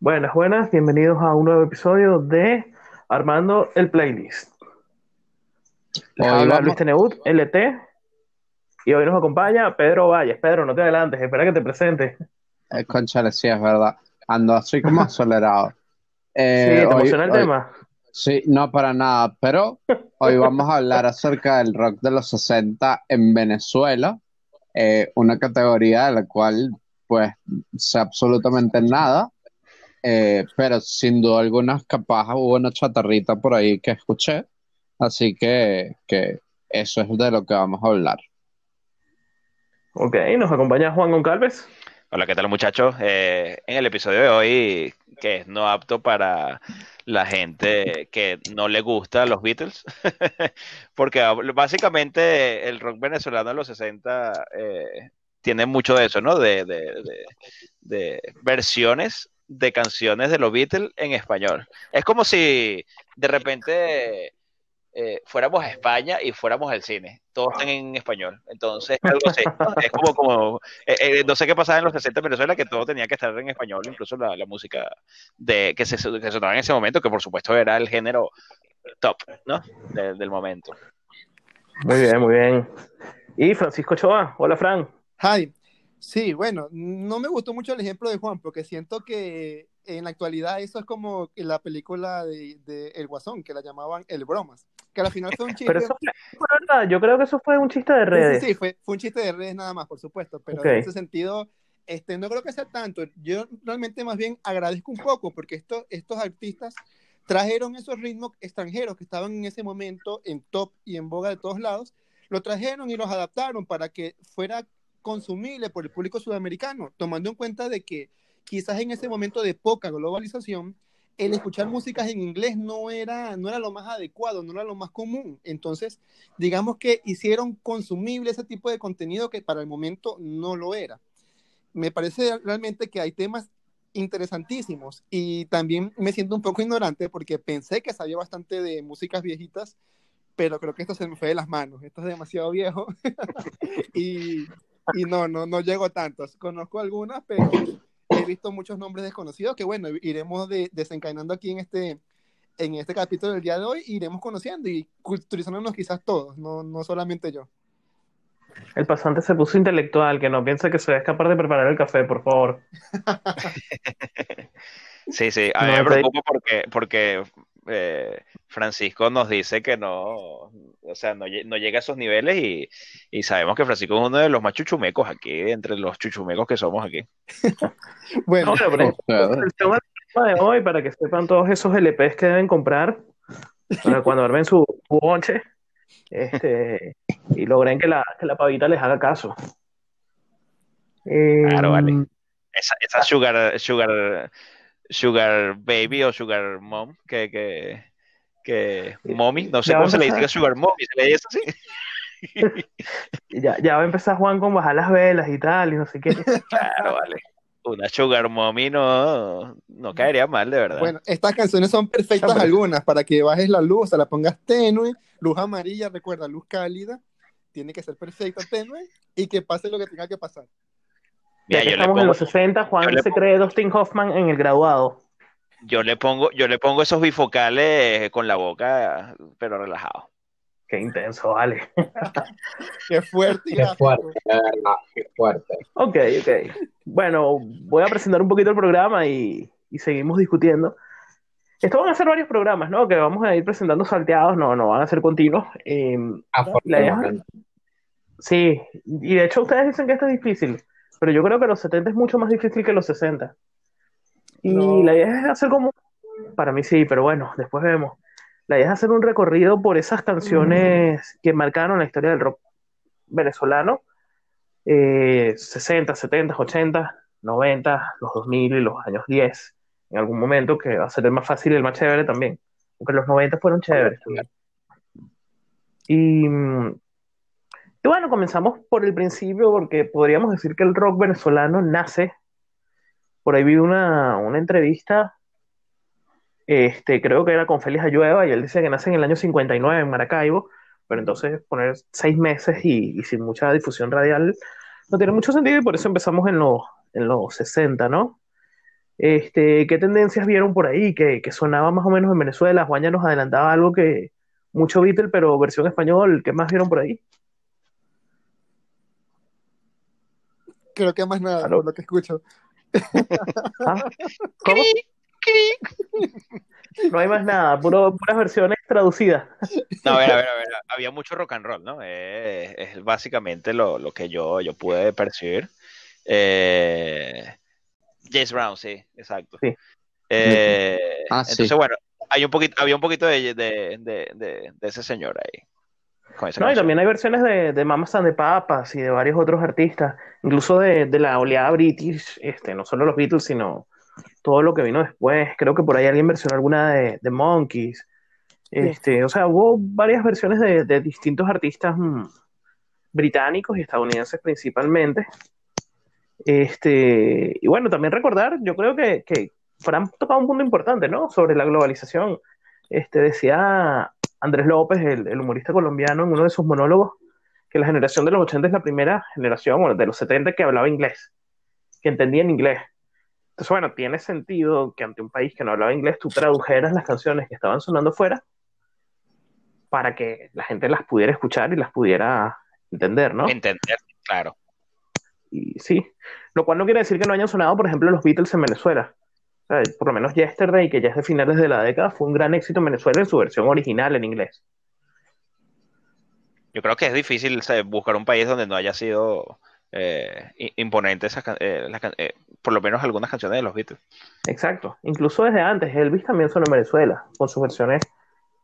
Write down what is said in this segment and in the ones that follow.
Buenas, buenas, bienvenidos a un nuevo episodio de Armando el Playlist. Les Hoy habla Luis Teneut, LT, y hoy nos acompaña Pedro Valles. Pedro, no te adelantes, espera que te presente. Eh, conchale, sí, es verdad. Ando así como acelerado. Sí, Eh, ¿te hoy- emociona el hoy- tema? Sí, no para nada, pero hoy vamos a hablar acerca del rock de los 60 en Venezuela, eh, una categoría de la cual pues sé absolutamente nada, eh, pero sin duda alguna capaz hubo una chatarrita por ahí que escuché, así que, que eso es de lo que vamos a hablar. Ok, nos acompaña Juan Goncalves. Hola, ¿qué tal muchachos? Eh, en el episodio de hoy, que es no apto para la gente que no le gusta los Beatles, porque básicamente el rock venezolano de los 60 eh, tiene mucho de eso, ¿no? De, de- de- de versiones de canciones de los Beatles en español. Es como si de repente eh, fuéramos a España y fuéramos al cine. Todos están en español. Entonces, algo así, ¿no? Es como, como eh, eh, no sé qué pasaba en los 60 en Venezuela, que todo tenía que estar en español, incluso la, la música de, que, se, que sonaba en ese momento, que por supuesto era el género top, ¿no? De- del momento. Muy bien, muy bien. Y Francisco Choa. Hola, Fran. Hi. Sí, bueno, no me gustó mucho el ejemplo de Juan, porque siento que en la actualidad eso es como la película de, de El Guasón, que la llamaban El Bromas, que al final fue un chiste. Pero eso fue, verdad, yo creo que eso fue un chiste de redes. sí, sí, fue, fue un chiste de redes nada más, por supuesto, pero en ese sentido, este, no creo que sea tanto. Yo realmente más bien agradezco un poco, porque esto, estos artistas trajeron esos ritmos extranjeros que estaban en ese momento en top y en boga de todos lados, lo trajeron y los adaptaron para que fuera consumible por el público sudamericano, tomando en cuenta de que quizás en ese momento de poca globalización, el escuchar músicas en inglés no era, no era lo más adecuado, no era lo más común. Entonces, digamos que hicieron consumible ese tipo de contenido que para el momento no lo era. Me parece realmente que hay temas interesantísimos y también me siento un poco ignorante porque pensé que sabía bastante de músicas viejitas, pero creo que esto se me fue de las manos, esto es demasiado viejo y, y no, no, no llego tanto. Conozco algunas, pero he visto muchos nombres desconocidos que bueno, iremos de- desencadenando aquí en este, en este capítulo del día de hoy, iremos conociendo y culturizándonos quizás todos, no, no solamente yo. El pasante se puso intelectual, que no piense que se va a escapar de preparar el café, por favor. Sí, sí, a mí No, me preocupa porque, porque eh, Francisco nos dice que no, o sea, no, lle- no llega a esos niveles y, y sabemos que Francisco es uno de los más chuchumecos aquí, entre los chuchumecos que somos aquí. Bueno, No, pero Ustedes. el tema de hoy, para que sepan todos esos LPs que deben comprar, para cuando armen su su bonche, este, y logren que la, que la pavita les haga caso. Eh, Claro, vale. Esa, esa sugar, sugar, sugar baby o sugar mom, que, que, que mommy, no sé Ya cómo se le dice sugar mommy, se le dice así. Ya, ya va a empezar Juan con bajar las velas y tal, y no sé qué. Claro, vale. Una sugar mommy no, no caería mal, de verdad. Bueno, estas canciones son perfectas Hombre. algunas para que bajes la luz, o sea, la pongas tenue, luz amarilla, recuerda, luz cálida, tiene que ser perfecta, tenue, y que pase lo que tenga que pasar. Ya Mira, que estamos en los 60, yo Juan se pongo- cree Dustin Hoffman en el graduado. yo le pongo, yo le pongo esos bifocales con la boca, pero relajado. Qué intenso, vale. Qué fuerte y Qué fuerte, qué fuerte. Ok, ok. Bueno, voy a presentar un poquito el programa y, y seguimos discutiendo. Esto van a ser varios programas, ¿no? Que vamos a ir presentando salteados, no, no van a ser continuos. Eh, la idea- Afortunadamente. sí, y de hecho ustedes dicen que esto es difícil, pero yo creo que los 70 es mucho más difícil que los 60. Y No. la idea es hacer como, para mí sí, pero bueno, después vemos. La idea es hacer un recorrido por esas canciones que marcaron la historia del rock venezolano, eh, 60, 70, 80, 90, los 2000 y los años 10, en algún momento, que va a ser el más fácil y el más chévere también, aunque los 90 fueron chéveres. Y, mm, y bueno, comenzamos por el principio, porque podríamos decir que el rock venezolano nace, por ahí vi una, una entrevista este, creo que era con Félix Ayueva, y él dice que nace en el año 59 en Maracaibo, pero entonces poner seis meses y, sin mucha difusión radial no tiene mucho sentido y por eso empezamos en los, en los 60, ¿no? Este, ¿Qué tendencias vieron por ahí que, que sonaba más o menos en Venezuela? Juan ya nos adelantaba algo que mucho Beatle, pero versión español, ¿qué más vieron por ahí? Creo que más nada, ¿Aló? por lo que escucho. ¿Ah? ¿Cómo? No hay más nada, puro- puras versiones traducidas. No, a ver, a ver, a ver, había mucho rock and roll, ¿no? Eh, es básicamente lo, lo que yo, yo pude percibir. Eh, James Brown, sí, exacto. Sí. Eh, Ah, sí. entonces, bueno, hay un poquito, había un poquito de, de, de, de- de ese señor ahí. Con esa No, y también hay versiones de, de Mamas and the Papas y de varios otros artistas, incluso de, de la oleada british, este, no solo los Beatles, sino todo lo que vino después. Creo que por ahí alguien versionó alguna de, de Monkeys. Este, o sea, hubo varias versiones de, de distintos artistas mm, británicos y estadounidenses principalmente. Este, y bueno, también recordar, yo creo que, que Fran tocaba un punto importante, ¿no? Sobre la globalización. Este, decía Andrés López, el, el humorista colombiano, en uno de sus monólogos, que la generación de los 80 es la primera generación, bueno, de los 70 que hablaba inglés, que entendía en inglés. Entonces, bueno, tiene sentido que ante un país que no hablaba inglés, tú tradujeras las canciones que estaban sonando fuera para que la gente las pudiera escuchar y las pudiera entender, ¿no? Entender, claro. Y sí, lo cual no quiere decir que no hayan sonado, por ejemplo, los Beatles en Venezuela. Sea, por lo menos Yesterday, que ya es de finales de la década, fue un gran éxito en Venezuela en su versión original en inglés. Yo creo que es difícil buscar un país donde no haya sido eh, imponente esas eh, las eh, por lo menos algunas canciones de los Beatles. Exacto. Incluso desde antes, Elvis también sonó en Venezuela, con sus versiones.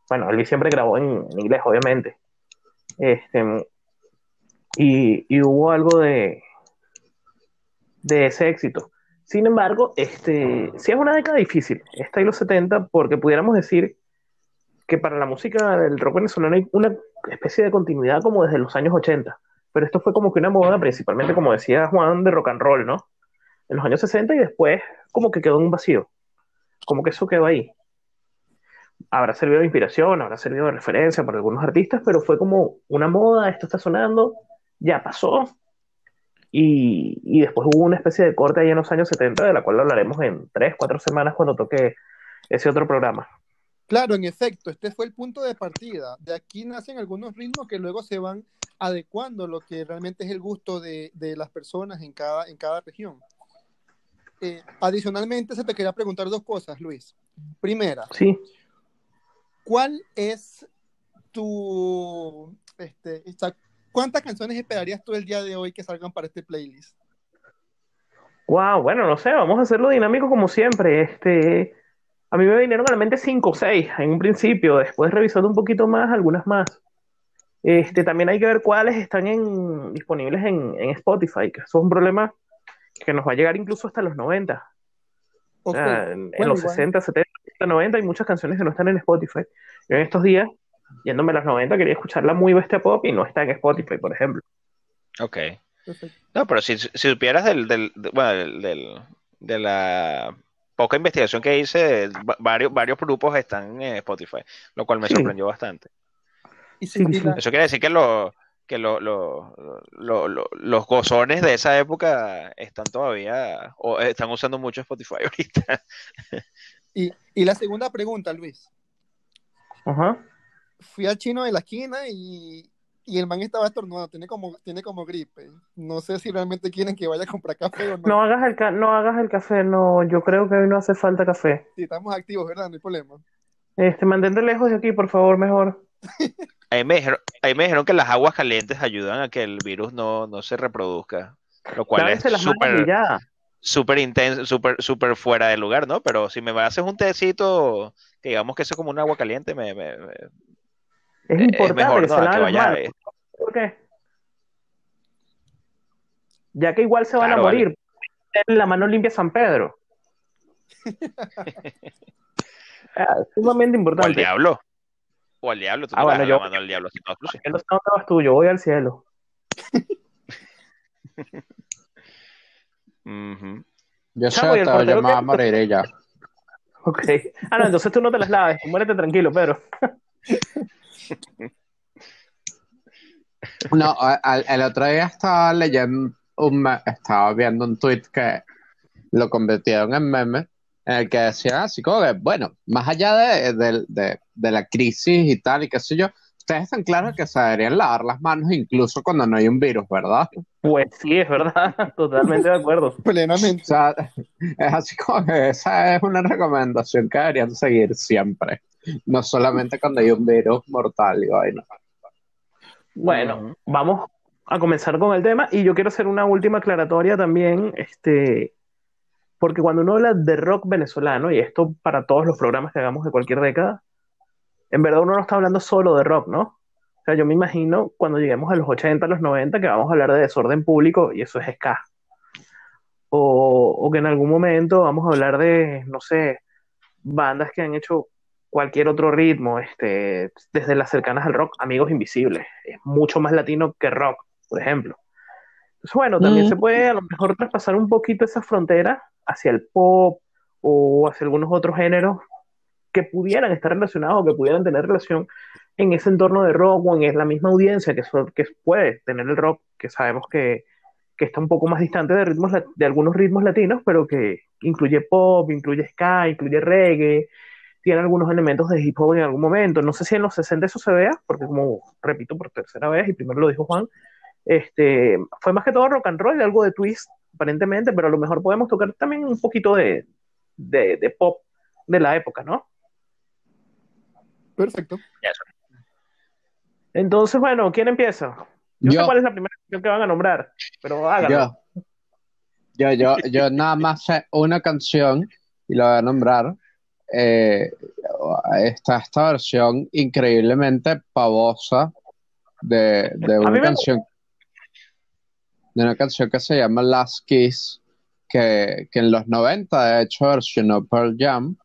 Bueno, Elvis siempre grabó en, en inglés, obviamente. Este, y, y hubo algo de, de ese éxito. Sin embargo, este, sí es una década difícil, esta y los 70, porque pudiéramos decir que para la música del rock venezolano hay una especie de continuidad como desde los años 80. Pero esto fue como que una moda, principalmente, como decía Juan, de rock and roll, ¿no? En los años 60 y después como que quedó en un vacío. Como que eso quedó ahí. Habrá servido de inspiración, habrá servido de referencia para algunos artistas, pero fue como una moda, esto está sonando, ya pasó. Y, y después hubo una especie de corte ahí en los años 70, de la cual hablaremos en tres, cuatro semanas cuando toque ese otro programa. Claro, en efecto, este fue el punto de partida. De aquí nacen algunos ritmos que luego se van adecuando a lo que realmente es el gusto de, de las personas en cada, en cada región. Eh, adicionalmente, se te quería preguntar dos cosas, Luis. Primera, Sí, ¿cuál es tu... Este, ¿Cuántas canciones esperarías tú el día de hoy que salgan para este playlist? wow, bueno, no sé, vamos a hacerlo dinámico como siempre. Este, a mí me vinieron a la mente cinco o seis en un principio, después revisando un poquito más, algunas más. Este, también hay que ver cuáles están en, disponibles en, en Spotify, que eso es un problema que nos va a llegar incluso hasta los 90. O sea, en, los igual. 60, 70, 90 hay muchas canciones que no están en Spotify. Yo en estos días, yéndome a los 90, quería escuchar la muy bestia pop y no está en Spotify, por ejemplo. Ok. Perfecto. No, pero si, si supieras del, del, de- bueno, del, del- de la poca investigación que hice, va- varios, varios grupos están en Spotify, lo cual me Sí. sorprendió bastante. Y Sí, si sí. la- Eso quiere decir que, lo, que lo- lo- lo- lo- los gozones de esa época están todavía, o están usando mucho Spotify ahorita. y, y la segunda pregunta, Luis. Ajá. Fui al chino de la esquina y, y el man estaba estornudando, tiene como, tiene como gripe. No sé si realmente quieren que vaya a comprar café o no. No hagas el, ca- no hagas el café, no, yo creo que hoy no hace falta café. Si estamos activos, ¿verdad? No hay problema. Este, mantente lejos de aquí, por favor, mejor. Ahí me dijeron, ahí me dijeron que las aguas calientes ayudan a que el virus no, no se reproduzca, lo cual es Lávense súper intenso, súper súper fuera de lugar, ¿no? Pero si me haces un tecito, que digamos que eso es como un agua caliente, me, me- me- Es es importante mejor, que ¿no? se laven las vaya, manos. eh, ¿Por qué? Ya que igual se van Claro, a vale. morir. Ten la mano limpia San Pedro. Ah, es sumamente o al importante. diablo. O al diablo, tú Ah, no bueno, yo- la mano al diablo, si no, tú sí. Yo no sé dónde vas tú, yo voy al cielo. Yo sé, Chavo, ¿y el te voy a qué? morir y ya. Ok. Ah, no, entonces tú no te las laves. Muérete tranquilo, pero. No, el otro día estaba leyendo un, estaba viendo un tweet que lo convirtieron en meme, en el que decían así como que, bueno, más allá de, de- de- de la crisis y tal, y qué sé yo, ustedes están claros que se deberían lavar las manos incluso cuando no hay un virus, ¿verdad? Pues sí, es verdad, totalmente de acuerdo. Plenamente. O sea, es así como que esa es una recomendación que deberían seguir siempre, no solamente cuando hay un virus mortal y vaina. Bueno, vamos a comenzar con el tema y yo quiero hacer una última aclaratoria también, este, porque cuando uno habla de rock venezolano, y esto para todos los programas que hagamos de cualquier década, en verdad uno no está hablando solo de rock, ¿no? O sea, yo me imagino cuando lleguemos a los 80, a los 90, que vamos a hablar de desorden público y eso es ska. O, o que en algún momento vamos a hablar de, no sé, bandas que han hecho cualquier otro ritmo, este, desde las cercanas al rock, Amigos Invisibles. Es mucho más latino que rock, por ejemplo. Entonces, bueno, también Mm. se puede a lo mejor traspasar un poquito esa frontera hacia el pop o hacia algunos otros géneros que pudieran estar relacionados o que pudieran tener relación en ese entorno de rock o en la misma audiencia que, so- que puede tener el rock, que sabemos que, que está un poco más distante de ritmos de algunos ritmos latinos, pero que incluye pop, incluye ska, incluye reggae, tiene algunos elementos de hip hop en algún momento. No sé si en los 60 eso se vea, porque como repito por tercera vez, y primero lo dijo Juan, este, fue más que todo rock and roll, algo de twist, aparentemente, pero a lo mejor podemos tocar también un poquito de, de, de pop de la época, ¿no? Perfecto. Entonces, bueno, ¿quién empieza? Yo, sé Yo, cuál es la primera canción que van a nombrar, pero háganlo. yo, yo, yo, yo nada más sé una canción y la voy a nombrar. Eh, está esta versión increíblemente pavosa de, de una canción de una canción que se llama Last Kiss que, que en los 90 de hecho versionó Pearl Jam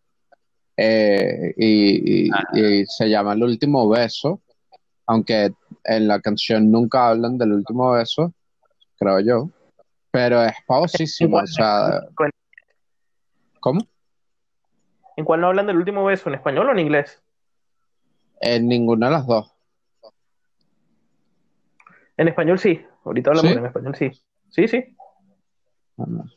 eh, y, y- y se llama El último beso aunque en la canción nunca hablan del último beso creo yo pero es pavosísimo o sea ¿cómo? ¿En cuál no hablan del último beso? ¿En español o en inglés? en ninguna de las dos En español sí. Ahorita hablamos ¿Sí? en español sí. Sí, sí.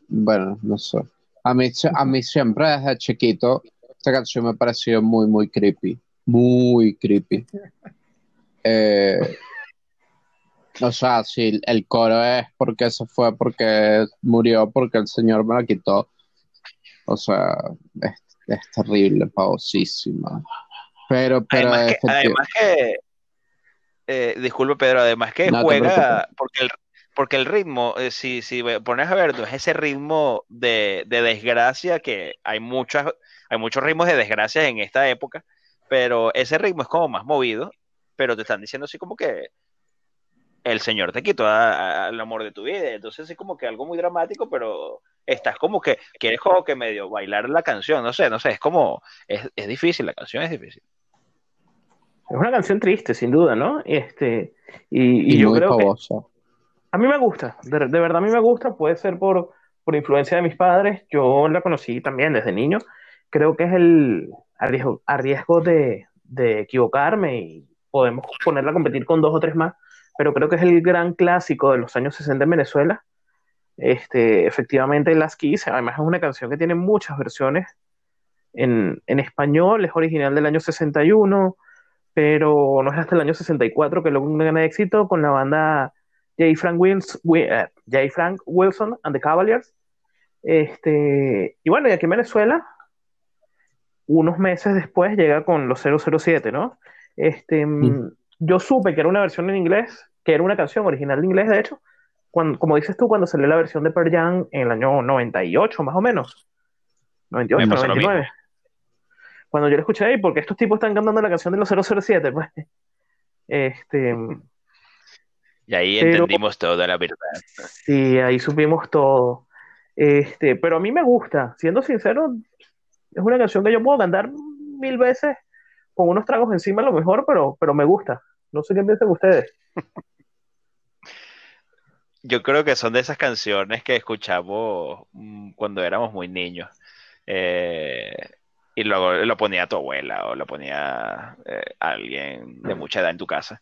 Bueno, no sé. A mí, a mí siempre desde chiquito esta canción me ha parecido muy, muy creepy. Muy creepy. Eh, o sea, si el coro es porque se fue, porque murió, porque el Señor me la quitó. O sea, es, es terrible, pavosísima. Pero, pero Además que, además que eh, disculpe Pedro, además que No juega, porque el, porque el ritmo, eh, si, si pones a ver, no es ese ritmo de, de desgracia que hay muchas, hay muchos ritmos de desgracia en esta época, pero ese ritmo es como más movido, pero te están diciendo así como que el Señor te quitó al amor de tu vida, entonces es como que algo muy dramático, pero estás como que quieres como que medio bailar la canción, no sé, no sé, es como, es, es difícil, la canción es difícil. Es una canción triste, sin duda, ¿no? Este, y, y y yo muy creo que a mí me gusta, de, de verdad a mí me gusta, puede ser por, por influencia de mis padres, yo la conocí también desde niño, creo que es el a riesgo, a riesgo de, de equivocarme y podemos ponerla a competir con dos o tres más, pero creo que es el gran clásico de los años 60 en Venezuela. Este, efectivamente, Las Keys, además es una canción que tiene muchas versiones en, en español, es original del año 61, pero no es hasta el año 64 que logra un gran éxito con la banda J. Frank, Wils- Wi- eh, J. Frank Wilson and the Cavaliers. Este, y bueno, y aquí en Venezuela, unos meses después llega con los 007, ¿no? Este, yo supe que era una versión en inglés, que era una canción original de inglés, de hecho, cuando, como dices tú, cuando salió la versión de Pearl Jam en el año 98, más o menos. 98, Me pasó lo 99. Cuando yo lo escuché ahí, porque estos tipos están cantando la canción de los 007, pues. Este, Y ahí Pero- entendimos toda la verdad. sí, ahí supimos todo. Este, pero a mí me gusta, siendo sincero, es una canción que yo puedo cantar mil veces con unos tragos encima a lo mejor, pero, pero me gusta. No sé qué piensan ustedes. Yo creo que son de esas canciones que escuchamos mm, cuando éramos muy niños. Eh, y luego lo ponía tu abuela o lo ponía eh, alguien de mucha edad en tu casa.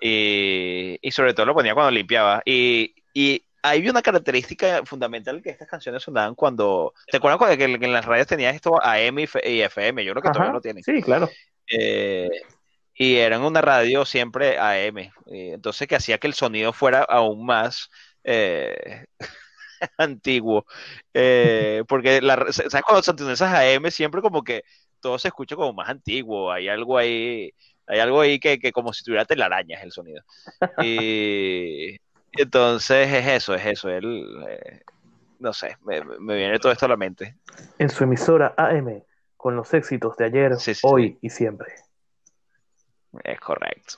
Y, y sobre todo lo ponía cuando limpiaba. Y, y hay una característica fundamental que estas canciones sonaban cuando. ¿Te acuerdas cuando que, en las radios tenías esto AM y FM? Yo creo que Ajá, todavía lo tienen. Sí, claro. Eh, y eran una radio siempre AM. entonces, que hacía que el sonido fuera aún más eh, antiguo. Eh, porque, la, ¿sabes? Cuando son esas AM, siempre como que todo se escucha como más antiguo. Hay algo ahí. Hay algo ahí que, que como si tuviera telarañas el sonido. Y entonces es eso, es eso. Él, eh, no sé, me, me viene todo esto a la mente. En su emisora AM, con los éxitos de ayer, Sí, sí, hoy y siempre. Es correcto.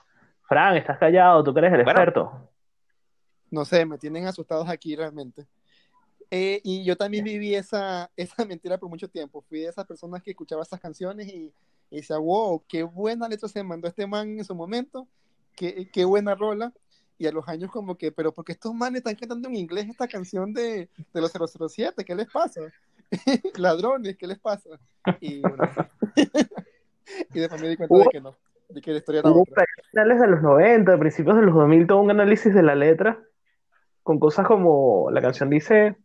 Fran, estás callado, tú que eres el Bueno. experto. No sé, me tienen asustados aquí realmente. Eh, y yo también viví esa, esa mentira por mucho tiempo. Fui de esas personas que escuchaba esas canciones y, y decía, wow, qué buena letra se mandó este man en su momento, qué, qué buena rola. Y a los años como que, pero porque estos manes están cantando en inglés esta canción de, de los 007, ¿qué les pasa? Ladrones, ¿qué les pasa? Y, bueno, y después me di cuenta de que no, de que la historia era otra. finales de los 90, principios de los 2000, todo un análisis de la letra con cosas como la canción dice,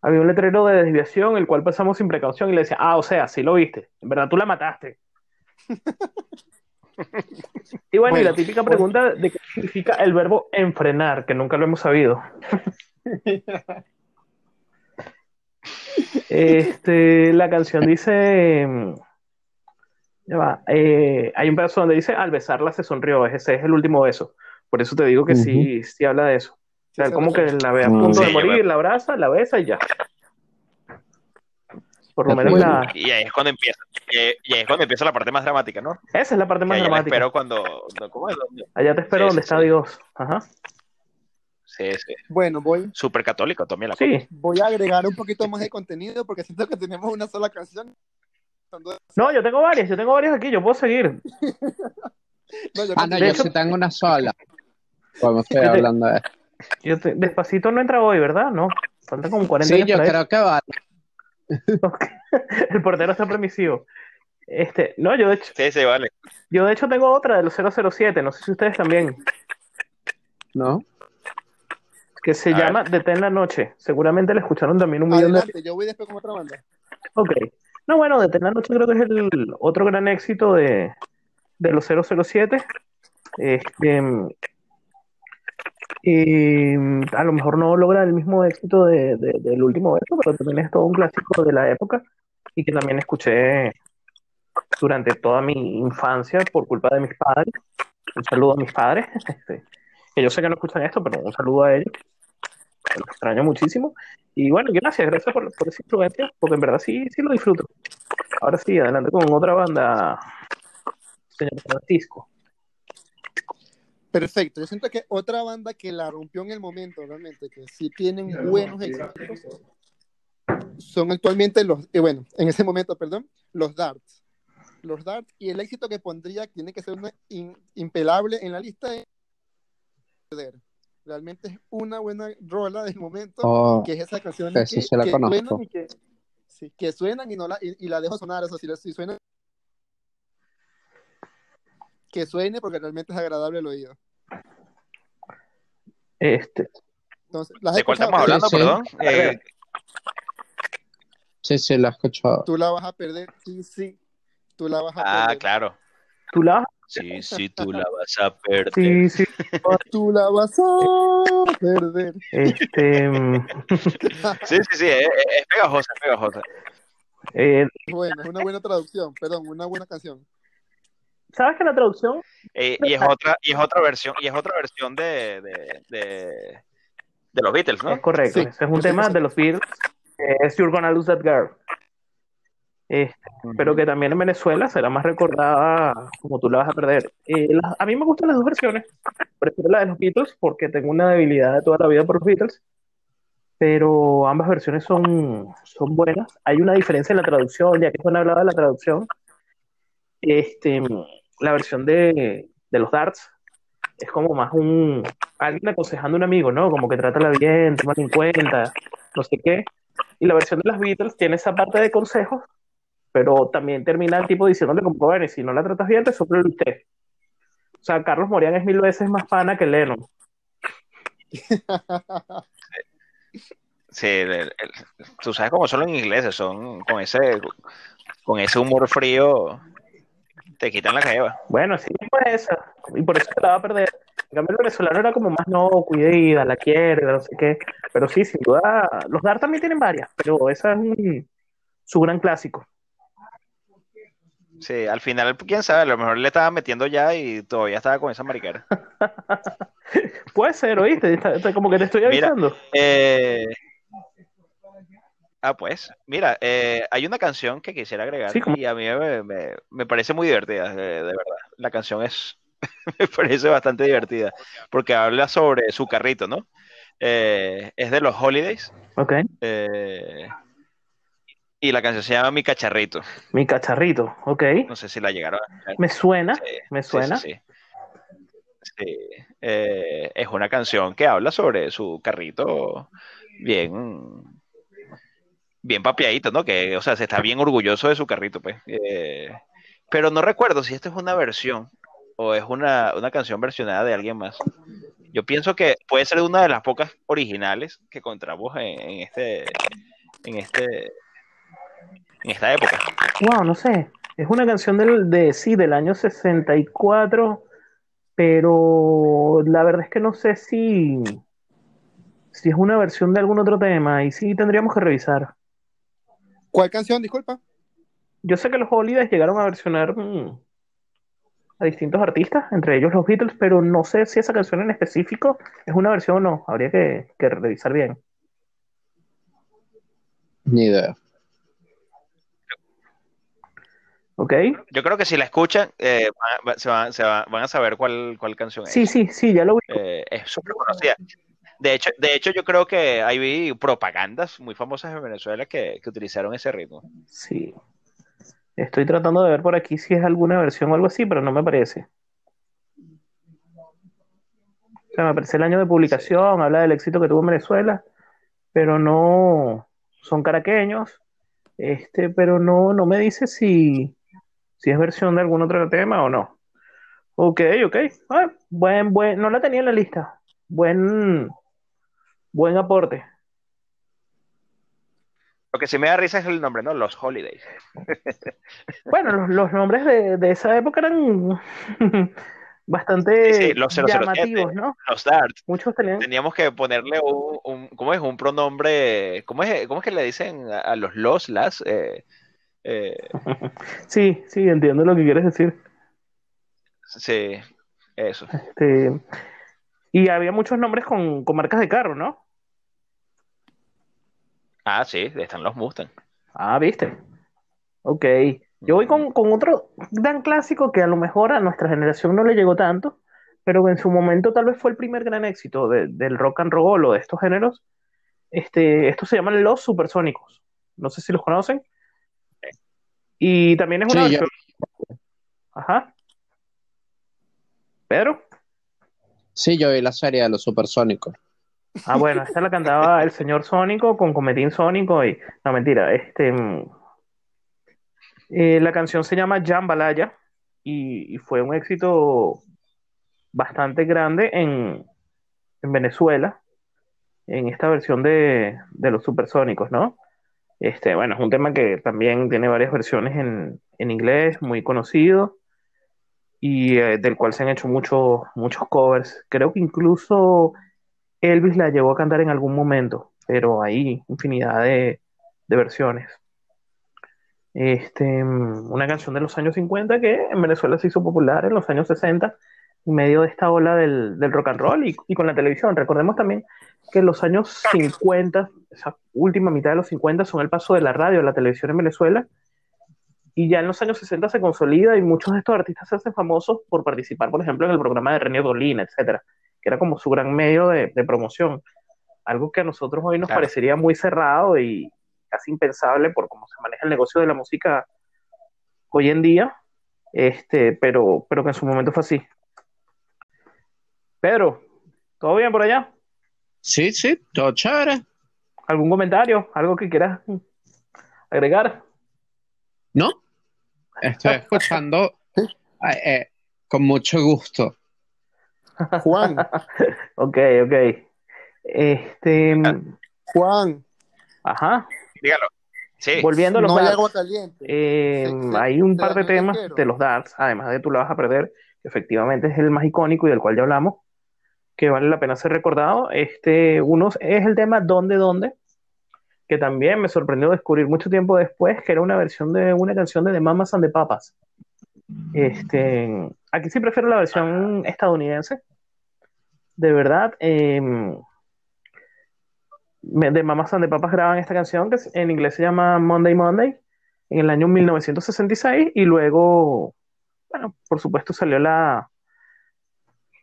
había un letrero de desviación el cual pasamos sin precaución y le decía, ah, o sea, sí lo viste, en verdad tú la mataste. Y bueno, y la típica pregunta de qué significa el verbo enfrenar, que nunca lo hemos sabido. Este, la canción dice, va, eh, hay un pedazo donde dice, al besarla se sonrió, ese es el último beso. Por eso te digo que sí, sí habla de eso. O sea, Sí, como que la ve a Mm. punto de Sí, morir, la abraza, la besa y ya. Por lo menos la, Y ahí es cuando empieza. eh, y ahí es cuando empieza la parte más dramática, ¿no? esa es la parte más allá dramática. espero cuando. no, ¿Cómo es? Allá te espero Sí, donde sí, está sí. Dios. Ajá. Sí, sí. Bueno, voy, Súper católico también la Sí. voy a agregar un poquito más de contenido porque siento que tenemos una sola canción. No, yo tengo varias, yo tengo varias aquí, yo puedo seguir. No, yo Ah, no, yo hecho- sí tengo una sola. Podemos seguir Yo te- hablando de Yo te- despacito no entra hoy, ¿verdad? No. Faltan como 40 Sí, yo para creo que vale. El portero está permisivo. Este, no, yo de hecho, Sí, sí, vale. yo de hecho tengo otra de los 007, no sé si ustedes también, ¿No? que se A llama Detén la noche. Seguramente la escucharon también un millón de yo voy después con otra banda. Ok. No, bueno, Detén la creo que es el otro gran éxito de, de los 007. Este, y a lo mejor no logra el mismo éxito de, de- del último verso, pero también es todo un clásico de la época y que también escuché durante toda mi infancia por culpa de mis padres. Un saludo a mis padres, este, que yo sé que no escuchan esto, pero un saludo a ellos. Los extraño muchísimo. Y bueno, gracias, gracias por, por esa influencia, porque en verdad sí, sí lo disfruto. Ahora sí, adelante con otra banda, señor Francisco. Perfecto, yo siento que otra banda que la rompió en el momento, realmente, que sí tienen buenos éxitos, son actualmente los, eh, bueno, en ese momento, perdón, los Darts. Los Darts, y el éxito que pondría, tiene que ser una in- impelable en la lista, perder. Realmente es una buena rola del momento, Oh, que es esa canción que, sí la que suenan y que, sí, que suenan y, no la, y, y la dejo sonar, eso sí, si suena que suene porque realmente es agradable el oído. Este, Entonces, ¿las has ¿De cuál estamos hablando, sí. perdón? Eh, sí, sí, lo he escuchado. Tú la vas a perder, sí, sí. Tú la vas a ah, perder. claro. ¿tú la Sí, sí, tú la vas a perder. Sí, sí. Tú la vas a perder. Este, Sí, sí, sí, es, es pegajosa, es pegajosa. eh, Bueno, es una buena traducción, perdón, una buena canción. ¿sabes que la traducción? Eh, y es otra, y es otra versión, y es otra versión de, de, de, de los Beatles, ¿no? Es correcto, Sí, es un sí, tema sí. de los Beatles, es You're Gonna Lose That Girl. Este, pero que también en Venezuela será más recordada como tú la vas a perder. Eh, las- a mí me gustan las dos versiones. Prefiero la de los Beatles porque tengo una debilidad de toda la vida por los Beatles. Pero ambas versiones son, son buenas. Hay una diferencia en la traducción, ya que Juan hablaba de la traducción. Este, la versión de, de los Darts es como más un alguien aconsejando a un amigo, ¿no? Como que trátala bien, tómala en cuenta, no sé qué. Y la versión de las Beatles tiene esa parte de consejos, pero también termina el tipo diciéndole como, bueno, si no la tratas bien, resuelve usted. O sea, Carlos Morián es mil veces más pana que Lennon. Sí, el- el- tú sabes cómo son los ingleses, son con ese, con ese humor frío, te quitan la jeva. Bueno, sí, pues esa. Y por eso se la va a perder. En cambio, el venezolano era como más no, cuidada, la quiere, no sé qué. Pero sí, sin duda, los DAR también tienen varias, pero esa es un- su gran clásico. Sí, al final, quién sabe, a lo mejor le estaba metiendo ya y todavía estaba con esa mariquera. Puede ser, ¿oíste? Está- está como que te estoy Mira, avisando. Eh, Ah, pues, mira, eh, hay una canción que quisiera agregar y a mí me, me- me parece muy divertida, eh, de verdad. La canción es, me parece bastante divertida porque habla sobre su carrito, ¿no? Eh, es de los Holidays Ok. eh, y la canción se llama Mi Cacharrito. Mi cacharrito, ok. No sé si la llegaron a escuchar. Me suena, Sí, me suena. sí, sí. Sí, eh, es una canción que habla sobre su carrito bien, bien papiadito, ¿no? Que, o sea, se está bien orgulloso de su carrito, pues. Eh, pero no recuerdo si esta es una versión o es una, una canción versionada de alguien más. Yo pienso que puede ser una de las pocas originales que encontramos en, en este, en este, en esta época. Wow, no sé. Es una canción del, de, sí, del año 64, pero la verdad es que no sé si, si es una versión de algún otro tema y sí tendríamos que revisar. ¿Cuál canción, disculpa? Yo sé que los Holidays llegaron a versionar mm, a distintos artistas, entre ellos los Beatles, pero no sé si esa canción en específico es una versión o no. Habría que, que revisar bien. Ni idea. ¿Ok? Yo creo que si la escuchan, eh, van, a- se, van, se van- van a saber cuál, cuál canción es. Sí, sí, sí, ya lo vi. Eh, es súper conocida. De hecho, de hecho, yo creo que hay propagandas muy famosas en Venezuela que, que utilizaron ese ritmo. Sí. Estoy tratando de ver por aquí si es alguna versión o algo así, pero no me parece. O sea, me aparece el año de publicación, habla del éxito que tuvo en Venezuela, pero no son caraqueños, este, pero no, no me dice si, si es versión de algún otro tema o no. Ok, ok. Ah, buen, buen, no la tenía en la lista. Buen, buen aporte. Lo que sí me da risa es el nombre, ¿no? Los Holidays. Bueno, los, los nombres de, de esa época eran bastante Sí, sí, los 007. llamativos, ¿no? Los Darts. Muchos tenían. Teníamos que ponerle un, un- ¿cómo es? Un pronombre, ¿cómo es, cómo es que le dicen a, a los los, las? Eh, eh, Sí, sí, entiendo lo que quieres decir. sí, eso. Este, y había muchos nombres con, con marcas de carro, ¿no? Ah, sí, están los Mustang. Ah, viste. Ok. Yo voy con, con otro gran clásico que a lo mejor a nuestra generación no le llegó tanto, pero que en su momento tal vez fue el primer gran éxito de- del rock and roll o de estos géneros. Este, estos se llaman Los Supersónicos. No sé si los conocen. Y también es una Sí, yo-. Ajá. Pedro. Sí, yo vi la serie de los supersónicos. Ah, bueno, esta la cantaba el señor Sónico con Cometín Sónico y... No, mentira, este... mm, eh, la canción se llama Jambalaya y, y fue un éxito bastante grande en, en Venezuela, en esta versión de, de los Supersónicos, ¿no? Este, bueno, es un tema que también tiene varias versiones en, en inglés, muy conocido, y eh, del cual se han hecho muchos, muchos covers. Creo que incluso Elvis la llegó a cantar en algún momento, pero hay infinidad de, de versiones. Este, mm, una canción de los años 50 que en Venezuela se hizo popular en los años 60, en medio de esta ola del, del rock and roll y, y con la televisión. Recordemos también que los años 50, esa última mitad de los 50, son el paso de la radio a la televisión en Venezuela. Y ya en los años 60 se consolida y muchos de estos artistas se hacen famosos por participar, por ejemplo, en el programa de René Dolina, etcétera, que era como su gran medio de, de promoción. Algo que a nosotros hoy nos Claro. parecería muy cerrado y casi impensable por cómo se maneja el negocio de la música hoy en día, este, pero, pero que en su momento fue así. Pedro, ¿todo bien por allá? Sí, sí, todo chévere. ¿Algún comentario? ¿Algo que quieras agregar? ¿No? Estoy escuchando eh, eh, con mucho gusto. Juan, Ok, ok. Este, Juan, Ajá. Dígalo. Sí. Volviendo a los No hay darts, agua caliente. eh, hay un par de temas de los darts, además de tú la vas a perder, que efectivamente es el más icónico y del cual ya hablamos, que vale la pena ser recordado. Este, uno es el tema ¿Dónde, dónde? Que también me sorprendió descubrir mucho tiempo después que era una versión de una canción de The Mamas and the Papas. Este, aquí sí prefiero la versión estadounidense. De verdad, eh, me- de Mamas and the Papas graban esta canción que en inglés se llama Monday Monday en el año 1966 y luego, bueno, por supuesto salió la,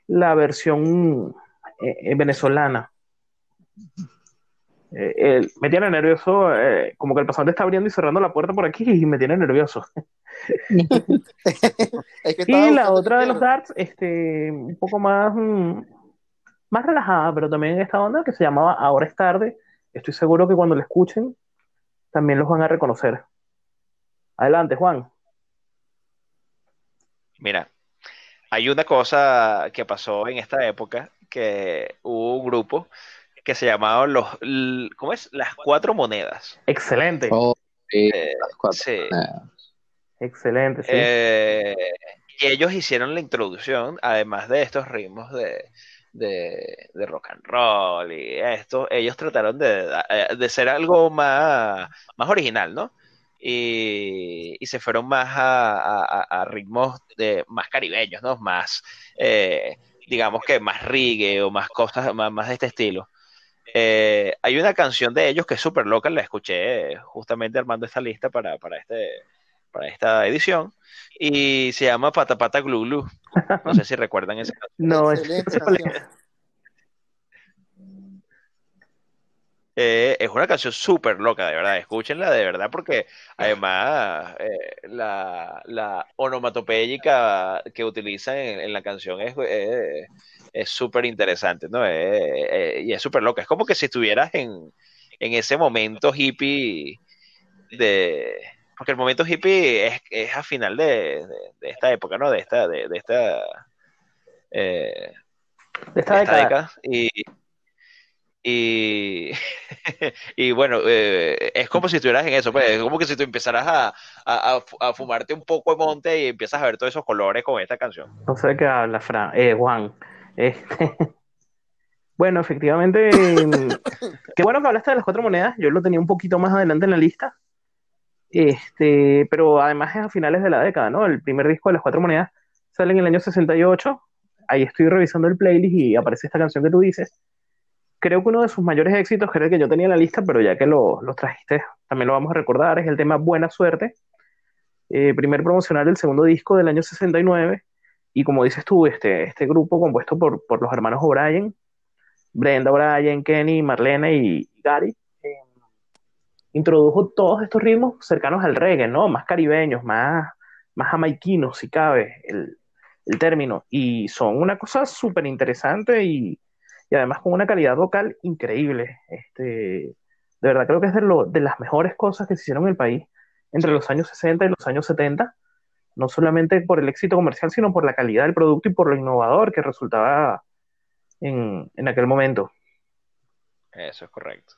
la versión eh, eh, venezolana. Eh, eh, me tiene nervioso, eh, como que el pasante está abriendo y cerrando la puerta por aquí y me tiene nervioso. Es que estaba Y la otra de los darts, este, un poco más, mm, más relajada, pero también en esta onda que se llamaba Ahora es tarde. Estoy seguro que cuando la escuchen también los van a reconocer. Adelante, Juan. Mira, hay una cosa que pasó en esta época, que hubo un grupo que se llamaba los, ¿cómo es? Las cuatro monedas. Excelente, Oh, sí, Eh, las cuatro sí. monedas. excelente, sí. Eh, y ellos hicieron la introducción, además de estos ritmos de, de, de rock and roll y esto, ellos trataron de, de ser algo más, más original, ¿no? Y, y se fueron más a, a- a- a ritmos de, más caribeños, ¿no? Más, eh, digamos que más reggae o más cosas, más, más de este estilo. Eh, hay una canción de ellos que es súper loca, la escuché justamente armando esta lista para, para, este, para esta edición, y se llama Pata Pata Glu Glu. No sé si recuerdan esa canción. No, es, Excelente canción. Eh, es una canción súper loca, de verdad. Escúchenla de verdad, porque además eh, la, la onomatopéyica que utilizan en, en la canción es eh, es súper interesante, ¿no? Eh, y es súper loca. Es como que si estuvieras en, en ese momento hippie de. Porque el momento hippie es, es a final de, de- de esta época, ¿no? De esta, de, de esta, de esta esta década. década. Y, y, y bueno, eh, es como si estuvieras en eso, pues, es como que si tú empezaras a, a, a fu- a fumarte un poco de monte y empiezas a ver todos esos colores con esta canción. No sé de qué habla, Fran. Eh, Juan. Este, Bueno, efectivamente, mm, qué bueno que hablaste de las cuatro monedas. Yo lo tenía un poquito más adelante en la lista. Este, pero además es a finales de la década, ¿no? El primer disco de las cuatro monedas sale en el año 68. Ahí estoy revisando el playlist y aparece esta canción que tú dices. Creo que uno de sus mayores éxitos, creo que yo tenía en la lista, pero ya que lo, lo trajiste, también lo vamos a recordar, es el tema Buena Suerte. Eh, primer promocional del segundo disco del año 69. Y como dices tú, este, este grupo compuesto por, los hermanos O'Brien, Brenda O'Brien, Kenny, Marlene y Gary, eh, introdujo todos estos ritmos cercanos al reggae, ¿no? Más caribeños, más, más jamaiquinos, si cabe el, el término. Y son una cosa súper interesante y, y además con una calidad vocal increíble. Este, de verdad creo que es de, lo, de las mejores cosas que se hicieron en el país entre los años 60 y los años 70, no solamente por el éxito comercial, sino por la calidad del producto y por lo innovador que resultaba en, en aquel momento. Eso es correcto.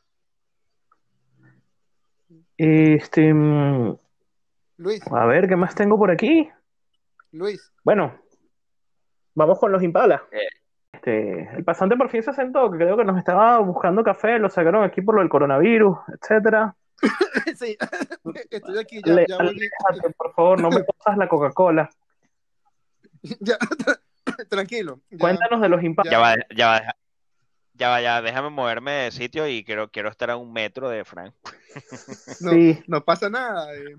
Este, mm, Luis, a ver, ¿qué más tengo por aquí? Luis, Bueno, vamos con los Impala. Eh. Este, el pasante por fin se sentó, que creo que nos estaba buscando café, lo sacaron aquí por lo del coronavirus, etcétera. sí, estoy aquí, ya, Le- ya aléjate, por favor, no me pasas la Coca-Cola. Ya, tranquilo. ya. Cuéntanos de los Impala. Ya va, ya va, ya va, ya, déjame moverme de sitio y quiero, quiero estar a un metro de Frank. No, Sí. no pasa nada. eh,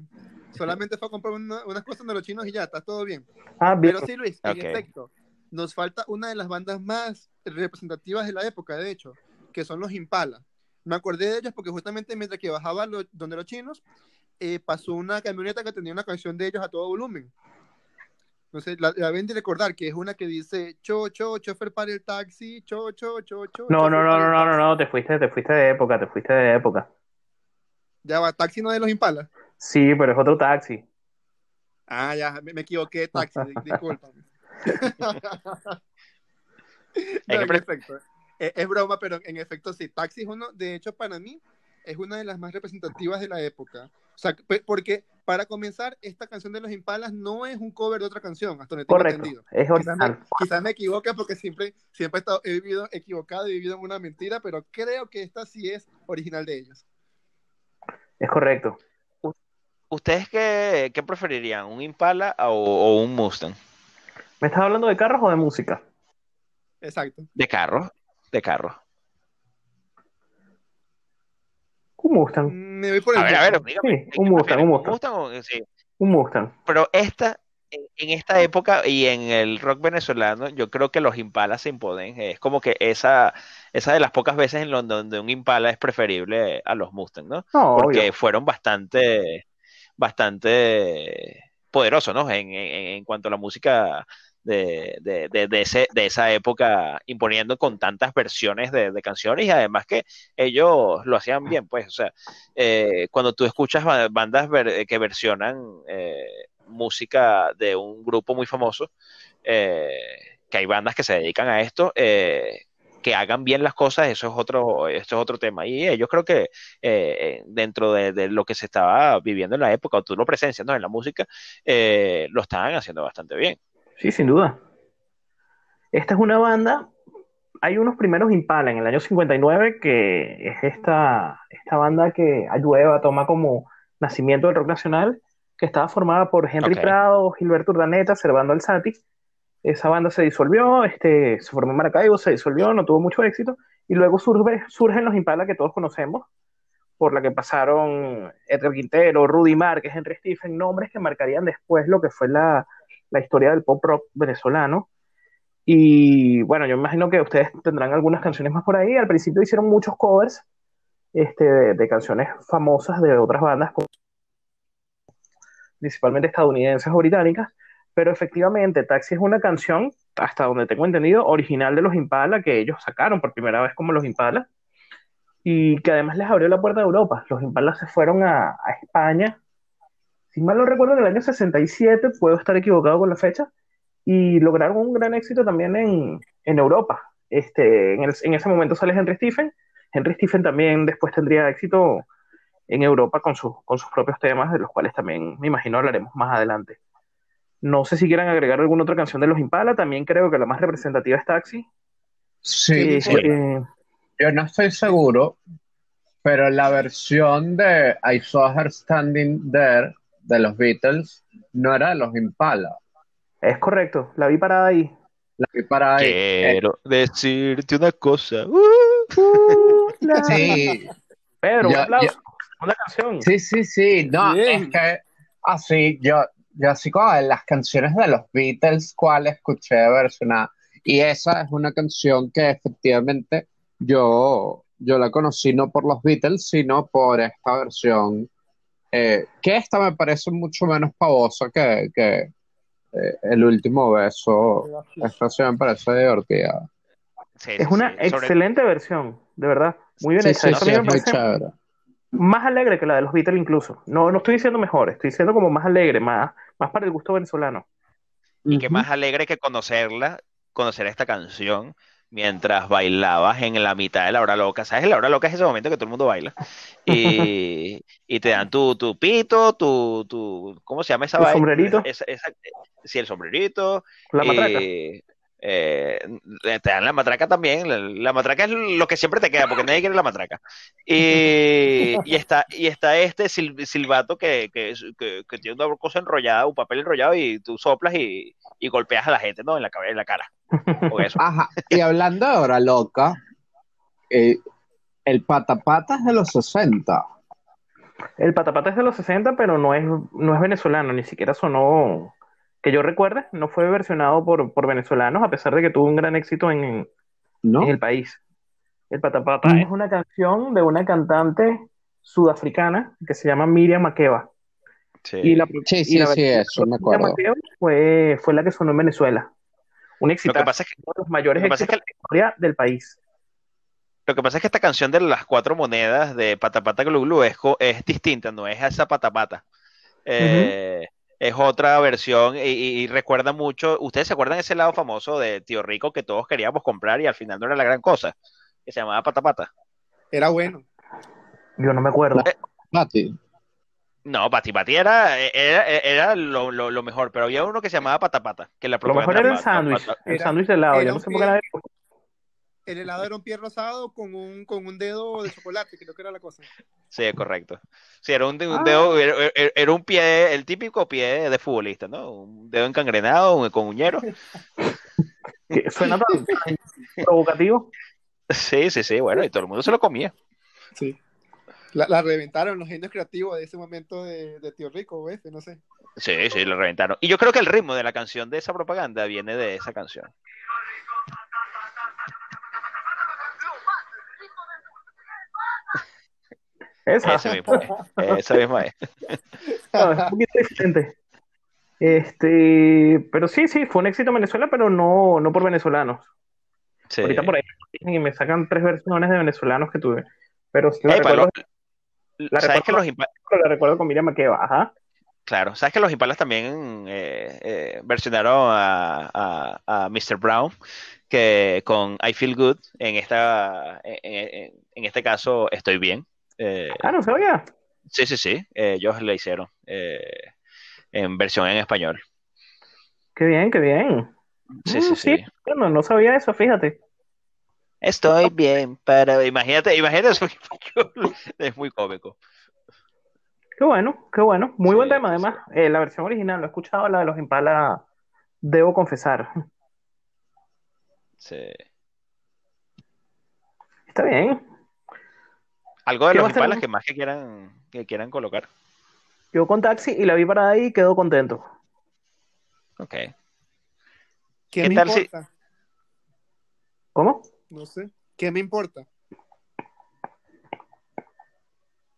solamente fue a comprar una- unas cosas de los chinos y ya, está todo bien. Ah, bien. Pero sí, Luis, en Ok. efecto, nos falta una de las bandas más representativas de la época, de hecho, que son los Impala. Me acordé de ellos porque justamente mientras que bajaba lo- donde los chinos, eh, pasó una camioneta que tenía una canción de ellos a todo volumen. Entonces, la, la ven de recordar, que es una que dice, cho, cho, chofer para el taxi, cho, cho, cho, cho. No, no, no, no, no, no, taxi". no, te fuiste, te fuiste de época, te fuiste de época. Ya va, taxi no de los Impala. Sí, pero es otro taxi. Ah, ya, me, me equivoqué, taxi, di- discúlpame. No, en efecto, es, es broma, pero en efecto sí, Taxi es uno, de hecho para mí, es una de las más representativas de la época. O sea, porque para comenzar, esta canción de los Impalas no es un cover de otra canción, hasta donde tengo Correcto, entendido. es Quizás me, original. quizás me equivoque porque siempre, siempre he, estado, he vivido equivocado y vivido en una mentira, pero creo que esta sí es original de ellos. Es correcto. ¿Ustedes qué, qué preferirían? ¿Un Impala o, o un Mustang? ¿Me estás hablando de carros o de música? Exacto. De carro, de carro. Un Mustang. Me voy por el A ver, a ver, dígame, Sí, ¿qué un Mustang, un Mustang. ¿Mustang o- sí. Un Mustang. Pero esta, en esta época y en el rock venezolano, yo creo que los Impalas se imponen. Es como que esa, esa de las pocas veces en donde un Impala es preferible a los Mustang, ¿no? No, Porque obvio. fueron bastante, bastante poderosos, ¿no? En, en- en cuanto a la música de, de, de, ese, de esa época, imponiendo con tantas versiones de, canciones y además que ellos lo hacían bien, pues, o sea, eh, cuando tú escuchas ba- bandas ver- que versionan eh, música de un grupo muy famoso, eh, que hay bandas que se dedican a esto, eh, que hagan bien las cosas, eso es otro, eso es otro tema. Y eh, yo creo que eh, dentro de, de lo que se estaba viviendo en la época, o tú lo presencias, ¿no? En la música, eh, lo estaban haciendo bastante bien. Sí, sin duda. Esta es una banda. Hay unos primeros Impala en el año 59 que es esta, esta banda que Ayueva toma como nacimiento del rock nacional, que estaba formada por Henry. Prado, Gilberto Urdaneta, Servando Alzati. Esa banda se disolvió, este, se formó en Maracaibo, se disolvió, no tuvo mucho éxito, y luego surge, surgen los Impala que todos conocemos, por la que pasaron Edgar Quintero, Rudy Márquez, Henry Stephen, nombres que marcarían después lo que fue la, la historia del pop rock venezolano. Y bueno, yo imagino que ustedes tendrán algunas canciones más por ahí. Al principio hicieron muchos covers este, de, canciones famosas de otras bandas, principalmente estadounidenses o británicas, pero efectivamente Taxi es una canción, hasta donde tengo entendido, original de los Impala, que ellos sacaron por primera vez como los Impala, y que además les abrió la puerta a Europa. Los Impala se fueron a, España, si mal no recuerdo, en el año 67, puedo estar equivocado con la fecha, y lograron un gran éxito también en, en Europa. Este, en, ese momento sale Henry Stephen. Henry Stephen también después tendría éxito en Europa con, sus con sus propios temas, de los cuales también me imagino hablaremos más adelante. No sé si quieran agregar alguna otra canción de los Impala, también creo que la más representativa es Taxi. Sí, Eh, sí. eh, Yo no estoy seguro, pero la versión de I Saw Her Standing There de los Beatles no era de los Impala. es correcto, la vi parada ahí. La vi para ahí. Eh, Quiero decirte una cosa. Uh, Uh, la- sí, Pedro, un aplauso. Una canción. sí, sí, sí. No, Bien. es que así, yo, yo así como de las canciones de los Beatles, ¿cuál escuché versionada? Y esa es una canción que efectivamente yo, yo la conocí no por los Beatles, sino por esta versión, eh, que esta me parece mucho menos pavosa que, que eh, el último beso. Esta sí me parece divertida. sí, Es una sí, sobre- excelente versión, de verdad. Muy bien Sí, hecha. sí, es muy parece chévere. Más alegre que la de los Beatles incluso. No, no estoy diciendo mejor, estoy diciendo como más alegre, más, más para el gusto venezolano. Y qué Ujú. más alegre que conocerla, conocer esta canción mientras bailabas en la mitad de la hora loca. ¿Sabes? La hora loca es ese momento que todo el mundo baila. Y, y te dan tu, tu pito, tu, tu, ¿cómo se llama esa Tu vaina? sombrerito. Esa- esa- sí, el sombrerito. La matraca. Y, eh, te dan la matraca también. La, la matraca es lo que siempre te queda, porque nadie quiere la matraca. Y, y está, y está este sil- silbato que, que, es- que- que tiene una cosa enrollada, un papel enrollado, y tú soplas y, y golpeas a la gente, ¿no? En la, en la cara. Con eso. Ajá, y hablando de hora loca, eh, el patapata es de los 60. El patapata es de los 60, pero no es, no es venezolano, ni siquiera sonó, que yo recuerde, no fue versionado por, por venezolanos, a pesar de que tuvo un gran éxito en, ¿no? en el país. El patapata Mm. es una canción de una cantante sudafricana que se llama Miriam Makeba. Sí. Y la, Sí, y sí, la sí, eso me acuerdo. Makeba fue, fue la que sonó en Venezuela. Un Lo éxito, que pasa es que, uno de los mayores lo pasa es éxitos de la historia del país. lo que pasa es que esta canción de las cuatro monedas de Patapata Glu Glu es, es distinta, no es esa Patapata. Eh, Es otra versión y, y- y recuerda mucho. ¿Ustedes se acuerdan ese lado famoso de Tío Rico que todos queríamos comprar y al final no era la gran cosa? Que se llamaba Patapata. Era bueno. Yo no me acuerdo. Eh, Pati. No, Pati Pati era, era, era lo, lo, lo mejor, pero había uno que se llamaba Pata Pata, que la Lo mejor era el Pata sándwich, Pata. el Era- sándwich de helado. era Yo no sé por qué nadie- El helado era un pie rosado con un, con un dedo de chocolate, creo que era la cosa. Sí, correcto. Sí, era un, un Ah. dedo, era, era- era un pie, el típico pie de futbolista, ¿no? Un dedo encangrenado, un- con uñero. suena tan, provocativo. Sí, sí, sí, bueno, y todo el mundo se lo comía. Sí. La, la reventaron los genios creativos de ese momento de, de Tío Rico, o ese, no sé. Sí, sí, lo reventaron. Y yo creo que el ritmo de la canción de esa propaganda viene de esa canción. Esa. Ese mismo es. Esa misma es. No, es un poquito diferente. Este, pero sí, sí, fue un éxito en Venezuela, pero no, no por venezolanos. Sí. Ahorita por ahí y me sacan tres versiones de venezolanos que tuve. Pero la Epa, recuerdo, lo- la ¿sabes que recuerdo- los impa- la recuerdo con Miriam Makeba, ajá. Claro, sabes que los Impalas también eh, eh, versionaron a, a, a Mr. Brown que con I Feel Good en esta en, en- en este caso estoy bien. Eh, Ah, no sabía. sí, sí, sí, eh, ellos lo hicieron eh, en versión en español. Qué bien, qué bien. Sí, Mm, sí, sí. Bueno, no sabía eso, fíjate. Estoy bien para imagínate, imagínate eso es muy cómico. Qué bueno, qué bueno. Muy Sí, buen tema, sí. además. Eh, la versión original, lo he escuchado, la de los Impala, debo confesar. Sí. Está bien. Algo de ¿Qué los? Impalas que más que quieran que quieran colocar. Yo con taxi y la vi parada ahí y quedó contento. Ok. ¿Qué, ¿Qué me tal si- importa? ¿Cómo? No sé. ¿Qué me importa?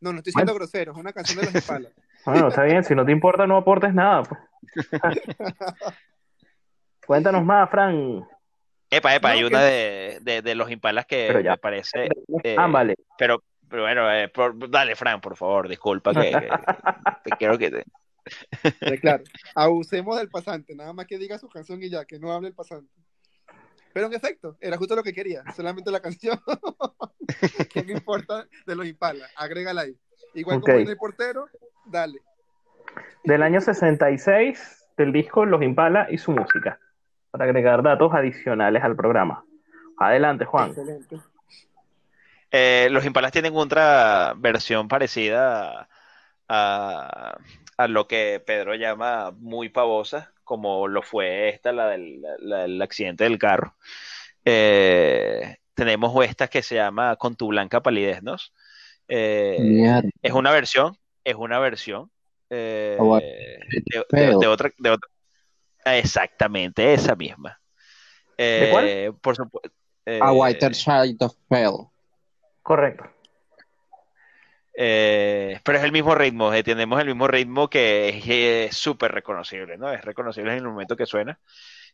No, no estoy siendo grosero, es una canción de los Impalas. Bueno, está bien. Si no te importa, no aportes nada. pues. Cuéntanos más, Fran. Epa, epa, No, hay que- una de, de, de los Impalas que Pero ya. me parece eh, Ah, vale. Pero, pero bueno, eh, por- dale, Fran, por favor, disculpa que, que- te quiero que te... Sí, claro. Abusemos del pasante, nada más que diga su canción y ya, que no hable el pasante. Pero en efecto, era justo lo que quería, solamente la canción. ¿Qué me importa de los Impala? Agrégala ahí. Igual Ok. como en el portero, dale. Del año 66, del disco Los Impala y su música. Para agregar datos adicionales al programa. Adelante, Juan. Excelente. Eh, los Impalas tienen otra versión parecida a, a lo que Pedro llama muy pavosa, como lo fue esta, la del, la del accidente del carro. Eh, tenemos esta que se llama Con tu blanca palidez, ¿no? Eh, es una versión, es una versión eh, bueno. de, de- Feo. de otra, de otra- exactamente esa misma. ¿De cuál? Por supuesto. A Whiter Child of Pale. Correcto. Eh, pero es el mismo ritmo, eh, tenemos el mismo ritmo que es eh, súper reconocible, ¿no? Es reconocible en el momento que suena,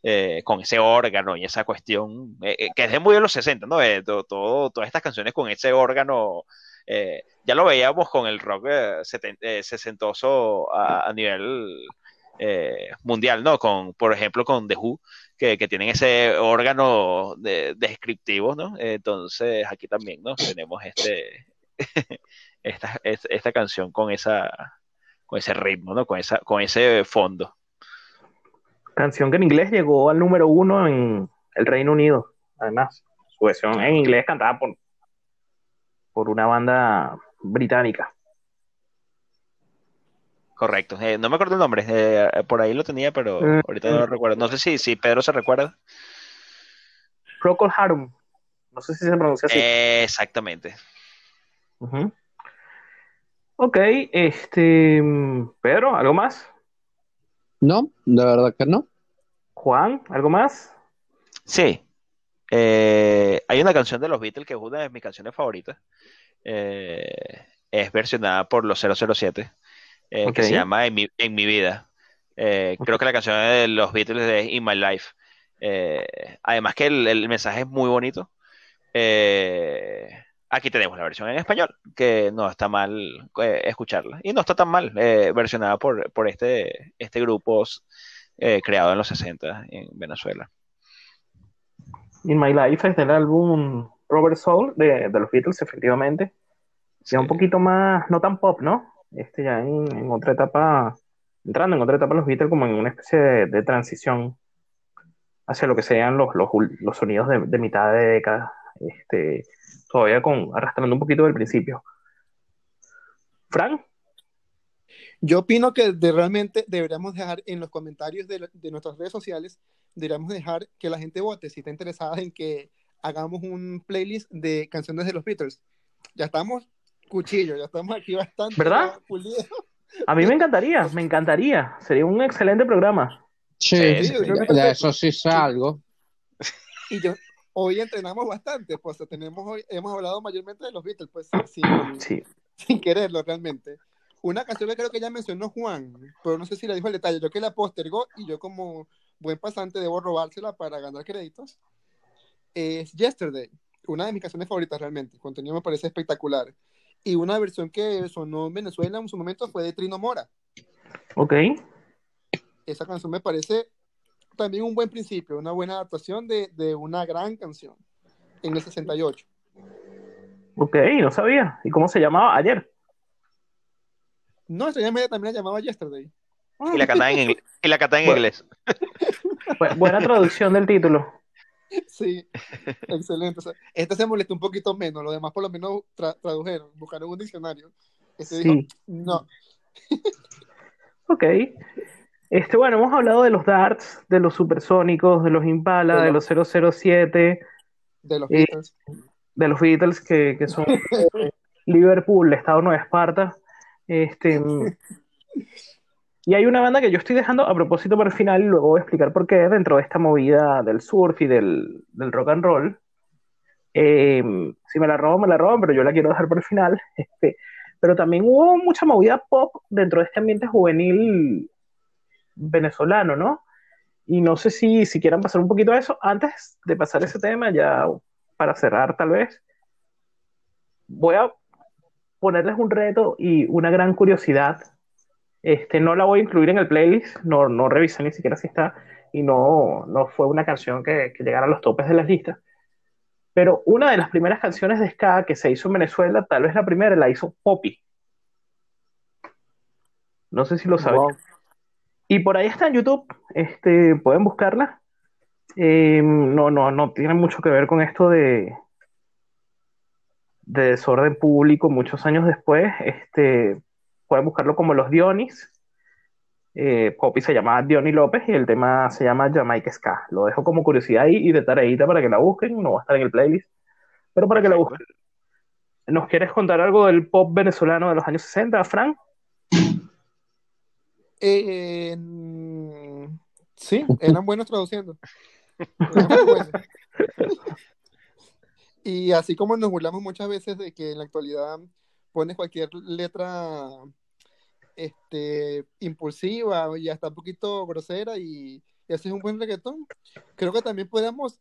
eh, con ese órgano y esa cuestión, que es de muy de los 60, ¿no? Eh, to- todo, todas estas canciones con ese órgano, ya lo veíamos con el rock sesentoso a, a nivel mundial, ¿no? Con, por ejemplo, con The Who, que, tienen ese órgano de- descriptivo, ¿no? Entonces, aquí también, ¿no? Tenemos este esta, es- esta canción con esa con ese ritmo, ¿no? Con esa, con ese fondo. Canción que en inglés llegó al número uno en el Reino Unido. Además, su versión en inglés cantada por, por una banda británica. Correcto. Eh, no me acuerdo el nombre, eh, por ahí lo tenía, pero Mm. ahorita no lo recuerdo. No sé si, si Pedro se recuerda. Procol Harum. No sé si se pronuncia así. Eh, exactamente. Ujú. Ok, este. mm, Pedro, ¿algo más? No, de verdad que no. Juan, ¿algo más? Sí. Eh, hay una canción de los Beatles que es una de mis canciones favoritas. Eh, es versionada por los 007, eh, que se llama En mi, En mi vida. Eh, creo que la canción de los Beatles es In My Life. Eh, además que el, el mensaje es muy bonito. Eh, aquí tenemos la versión en español, que no está mal escucharla. Y no está tan mal, versionada por, por este, este grupo creado en los 60 en Venezuela. In My Life es del álbum Robert Soul de, de los Beatles, efectivamente. ya un poquito más, no tan pop, ¿no? Este ya en, en otra etapa, entrando en otra etapa los Beatles como en una especie de, transición hacia lo que sean los, los, los sonidos de, de mitad de década, este, todavía con, arrastrando un poquito del principio. Frank, Yo opino que realmente deberíamos dejar en los comentarios de, de nuestras redes sociales, deberíamos dejar que la gente vote si está interesada en que hagamos un playlist de canciones de los Beatles. Ya estamos cuchillo, ya estamos aquí bastante ¿Verdad? pulidos. a mí me encantaría, me encantaría, sería un excelente programa. Sí, Sí, sí, de- sí. de eso sí sé algo. Y yo, hoy entrenamos bastante, pues tenemos hoy, hemos hablado mayormente de los Beatles, pues sin, Sí, sin quererlo realmente. Una canción que creo que ya mencionó Juan, pero no sé si la dijo el detalle, yo que la postergó y yo como buen pasante debo robársela para ganar créditos, es Yesterday, una de mis canciones favoritas realmente, el contenido me parece espectacular. Y una versión que sonó en Venezuela en su momento fue de Trino Mora. ok, Esa canción me parece también un buen principio, una buena adaptación de, de una gran canción en el 68. ok, no sabía. ¿Y cómo se llamaba ayer? No, Estrella Media también la llamaba Yesterday. Y la cantaba en, ingle- y la cantaba en Bueno. inglés. Bu- buena traducción del título. Sí, excelente. O sea, este se molestó un poquito menos, los demás por lo menos tra- tradujeron, buscaron un diccionario. Este dijo, Sí, no, ok. Este, bueno, hemos hablado de los darts, de los supersónicos, de los Impala, De de los 007, de los Eh, Beatles. de los Beatles, que, que son eh, Liverpool, Estado Nueva Esparta. Este, y hay una banda que yo estoy dejando a propósito para el final y luego voy a explicar por qué dentro de esta movida del surf y del, del rock and roll. Eh, si me la roban, me la roban, pero yo la quiero dejar por el final. Este, pero también hubo mucha movida pop dentro de este ambiente juvenil venezolano, ¿no? Y no sé si, si quieran pasar un poquito a eso. Antes de pasar ese tema, ya para cerrar tal vez, voy a ponerles un reto y una gran curiosidad. Este, no la voy a incluir en el playlist, no, no revisé ni siquiera si está, y no, no fue una canción que, que llegara a los topes de las listas. Pero una de las primeras canciones de ska que se hizo en Venezuela, tal vez la primera, la hizo Poppy. No sé si lo saben. Wow. Y por ahí está en YouTube, este, pueden buscarla. Eh, no, no, no tiene mucho que ver con esto de, de desorden público muchos años después. Este, pueden buscarlo como Los Dionis. Eh, Poppy se llama Diony López y el tema se llama Jamaica Ska. Lo dejo como curiosidad ahí y de tareita para que la busquen. No va a estar en el playlist, pero para que la busquen. ¿Nos quieres contar algo del pop venezolano de los años 60, Frank? Eh, sí, eran buenos traduciendo. Eran muy buenos. Y así como nos burlamos muchas veces de que en la actualidad pones cualquier letra este, impulsiva y hasta un poquito grosera y, y haces un buen reggaetón, creo que también podemos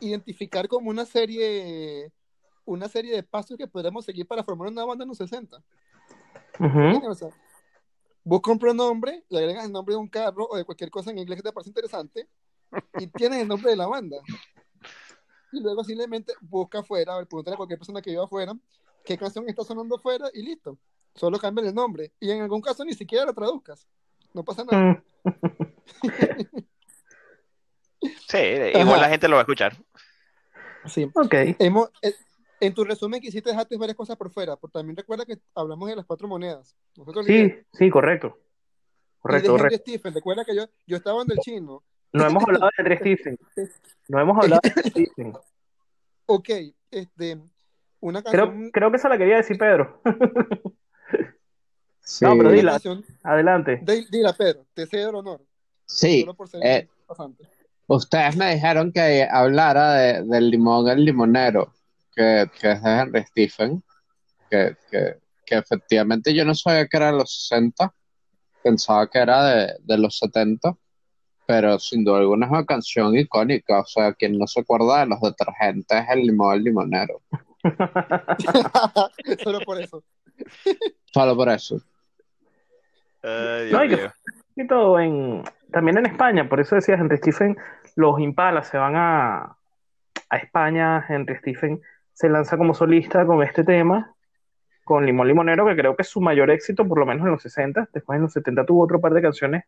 identificar como una serie una serie de pasos que podemos seguir para formar una banda en los 60. Ujú. O sea, busca un pronombre, le agregas el nombre de un carro o de cualquier cosa en inglés que te parece interesante y tienes el nombre de la banda. Y luego simplemente busca afuera, pregúntale a cualquier persona que viva afuera qué canción está sonando afuera y listo. Solo cambia el nombre. Y en algún caso ni siquiera la traduzcas. No pasa nada. Mm. Sí, igual Ajá. la gente lo va a escuchar. Sí. Ok. Hemos, eh, en tu resumen quisiste dejarte varias cosas por fuera, pero también recuerda que hablamos de las cuatro monedas. Sí, sí, correcto. Y Correcto, correcto. Stephen, recuerda que yo, yo estaba en el chino. No hemos hablado de Henry Stephen. No hemos hablado de Henry Stephen. Ok, este, una Creo, canción, creo que esa la quería decir Pedro. Sí, No, pero dila. Adelante. de- dila, Pedro, te cedo el honor, sí. solo por ser eh, ustedes me dijeron que hablara de, del limón el limonero, que, que es de Henry Stephen, que, que, que efectivamente yo no sabía que era de los 60, pensaba que era de, de los 70, pero sin duda alguna es una canción icónica, o sea, quien no se acuerda de los detergentes es el limón el limonero, Solo por eso. solo por eso. Ay, No, y que-. Y todo en, también en España, por eso decía Henry Stephen, los Impala se van a, a España, Henry Stephen se lanza como solista con este tema con Limón Limonero, que creo que es su mayor éxito, por lo menos en los 60. Después en los 70 tuvo otro par de canciones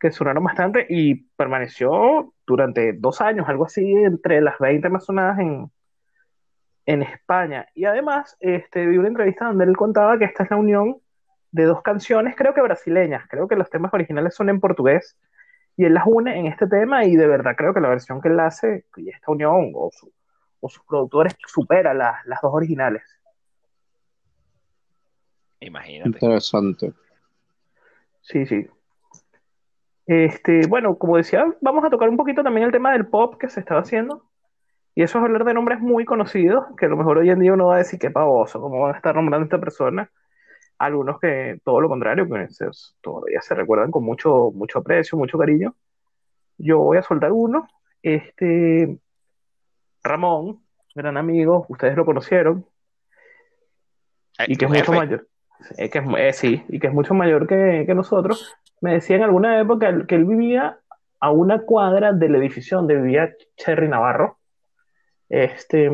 que sonaron bastante y permaneció durante dos años, algo así, entre las 20 más sonadas en, en España. Y además, este, vi una entrevista donde él contaba que esta es la unión de dos canciones, creo que brasileñas, creo que los temas originales son en portugués, y él las une en este tema y de verdad creo que la versión que él hace, y esta unión o, o sus productores supera las dos originales. Imagínate. Interesante. Sí, sí. Este, bueno, como decía, vamos a tocar un poquito también el tema del pop que se estaba haciendo. Y eso es hablar de nombres muy conocidos, que a lo mejor hoy en día uno va a decir que pavoso, cómo van a estar nombrando a esta persona. Algunos que todo lo contrario, que todavía se recuerdan con mucho, mucho aprecio, mucho cariño. Yo voy a soltar uno. Este, Ramón, gran amigo, ustedes lo conocieron. y que es mucho mayor. que es, eh, sí, y que es mucho mayor que, que nosotros. Me decía en alguna época que él vivía a una cuadra del edificio donde vivía Cherry Navarro. Este,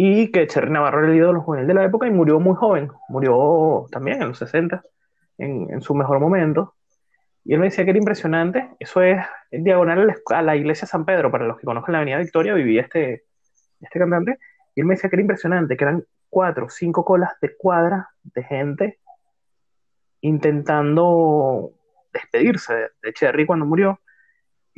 y que Cherry Navarro era el ídolo juvenil de la época y murió muy joven. Murió también en los 60, en, en su mejor momento. Y él me decía que era impresionante. Eso es en diagonal a la iglesia San Pedro. Para los que conozcan la Avenida Victoria, vivía este, este cantante. Y él me decía que era impresionante, que eran cuatro, cinco colas de cuadra de gente intentando despedirse de, Cherry cuando murió.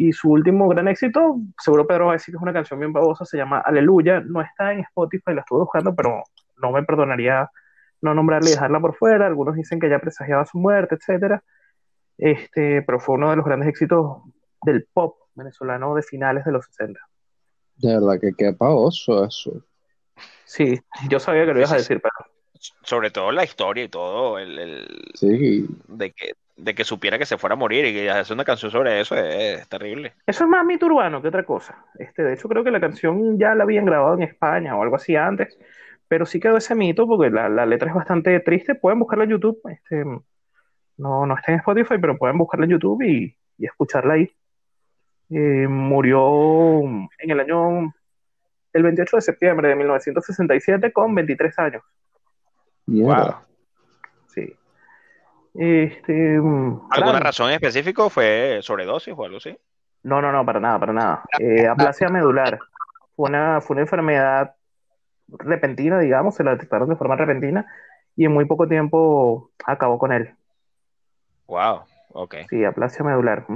Y su último gran éxito, seguro Pedro va a decir que es una canción bien babosa, se llama Aleluya. No está en Spotify, la estuve buscando, pero no me perdonaría no nombrarla y dejarla por fuera. Algunos dicen que ya presagiaba su muerte, etcétera. Este, pero fue uno de los grandes éxitos del pop venezolano de finales de los 60. De verdad que qué pavoso eso. Sí, yo sabía que lo ibas a decir, pero sobre todo la historia y todo, el, sí. de, que, de que supiera que se fuera a morir y que hacer una canción sobre eso es, terrible. Eso es más mito urbano que otra cosa. Este, de hecho, creo que la canción ya la habían grabado en España o algo así antes, pero sí quedó ese mito porque la, letra es bastante triste. Pueden buscarla en YouTube. Este, no, no está en Spotify, pero pueden buscarla en YouTube y, escucharla ahí. Eh, murió en el año el 28 de septiembre de 1967 con 23 años. Wow. Este, ¿Alguna razón específica? ¿Fue sobredosis o algo así? No, no, no, para nada, para nada. Eh, aplasia medular. Fue una, fue una enfermedad repentina, digamos, se la detectaron de forma repentina y en muy poco tiempo acabó con él. Wow, ok. Sí, aplasia medular.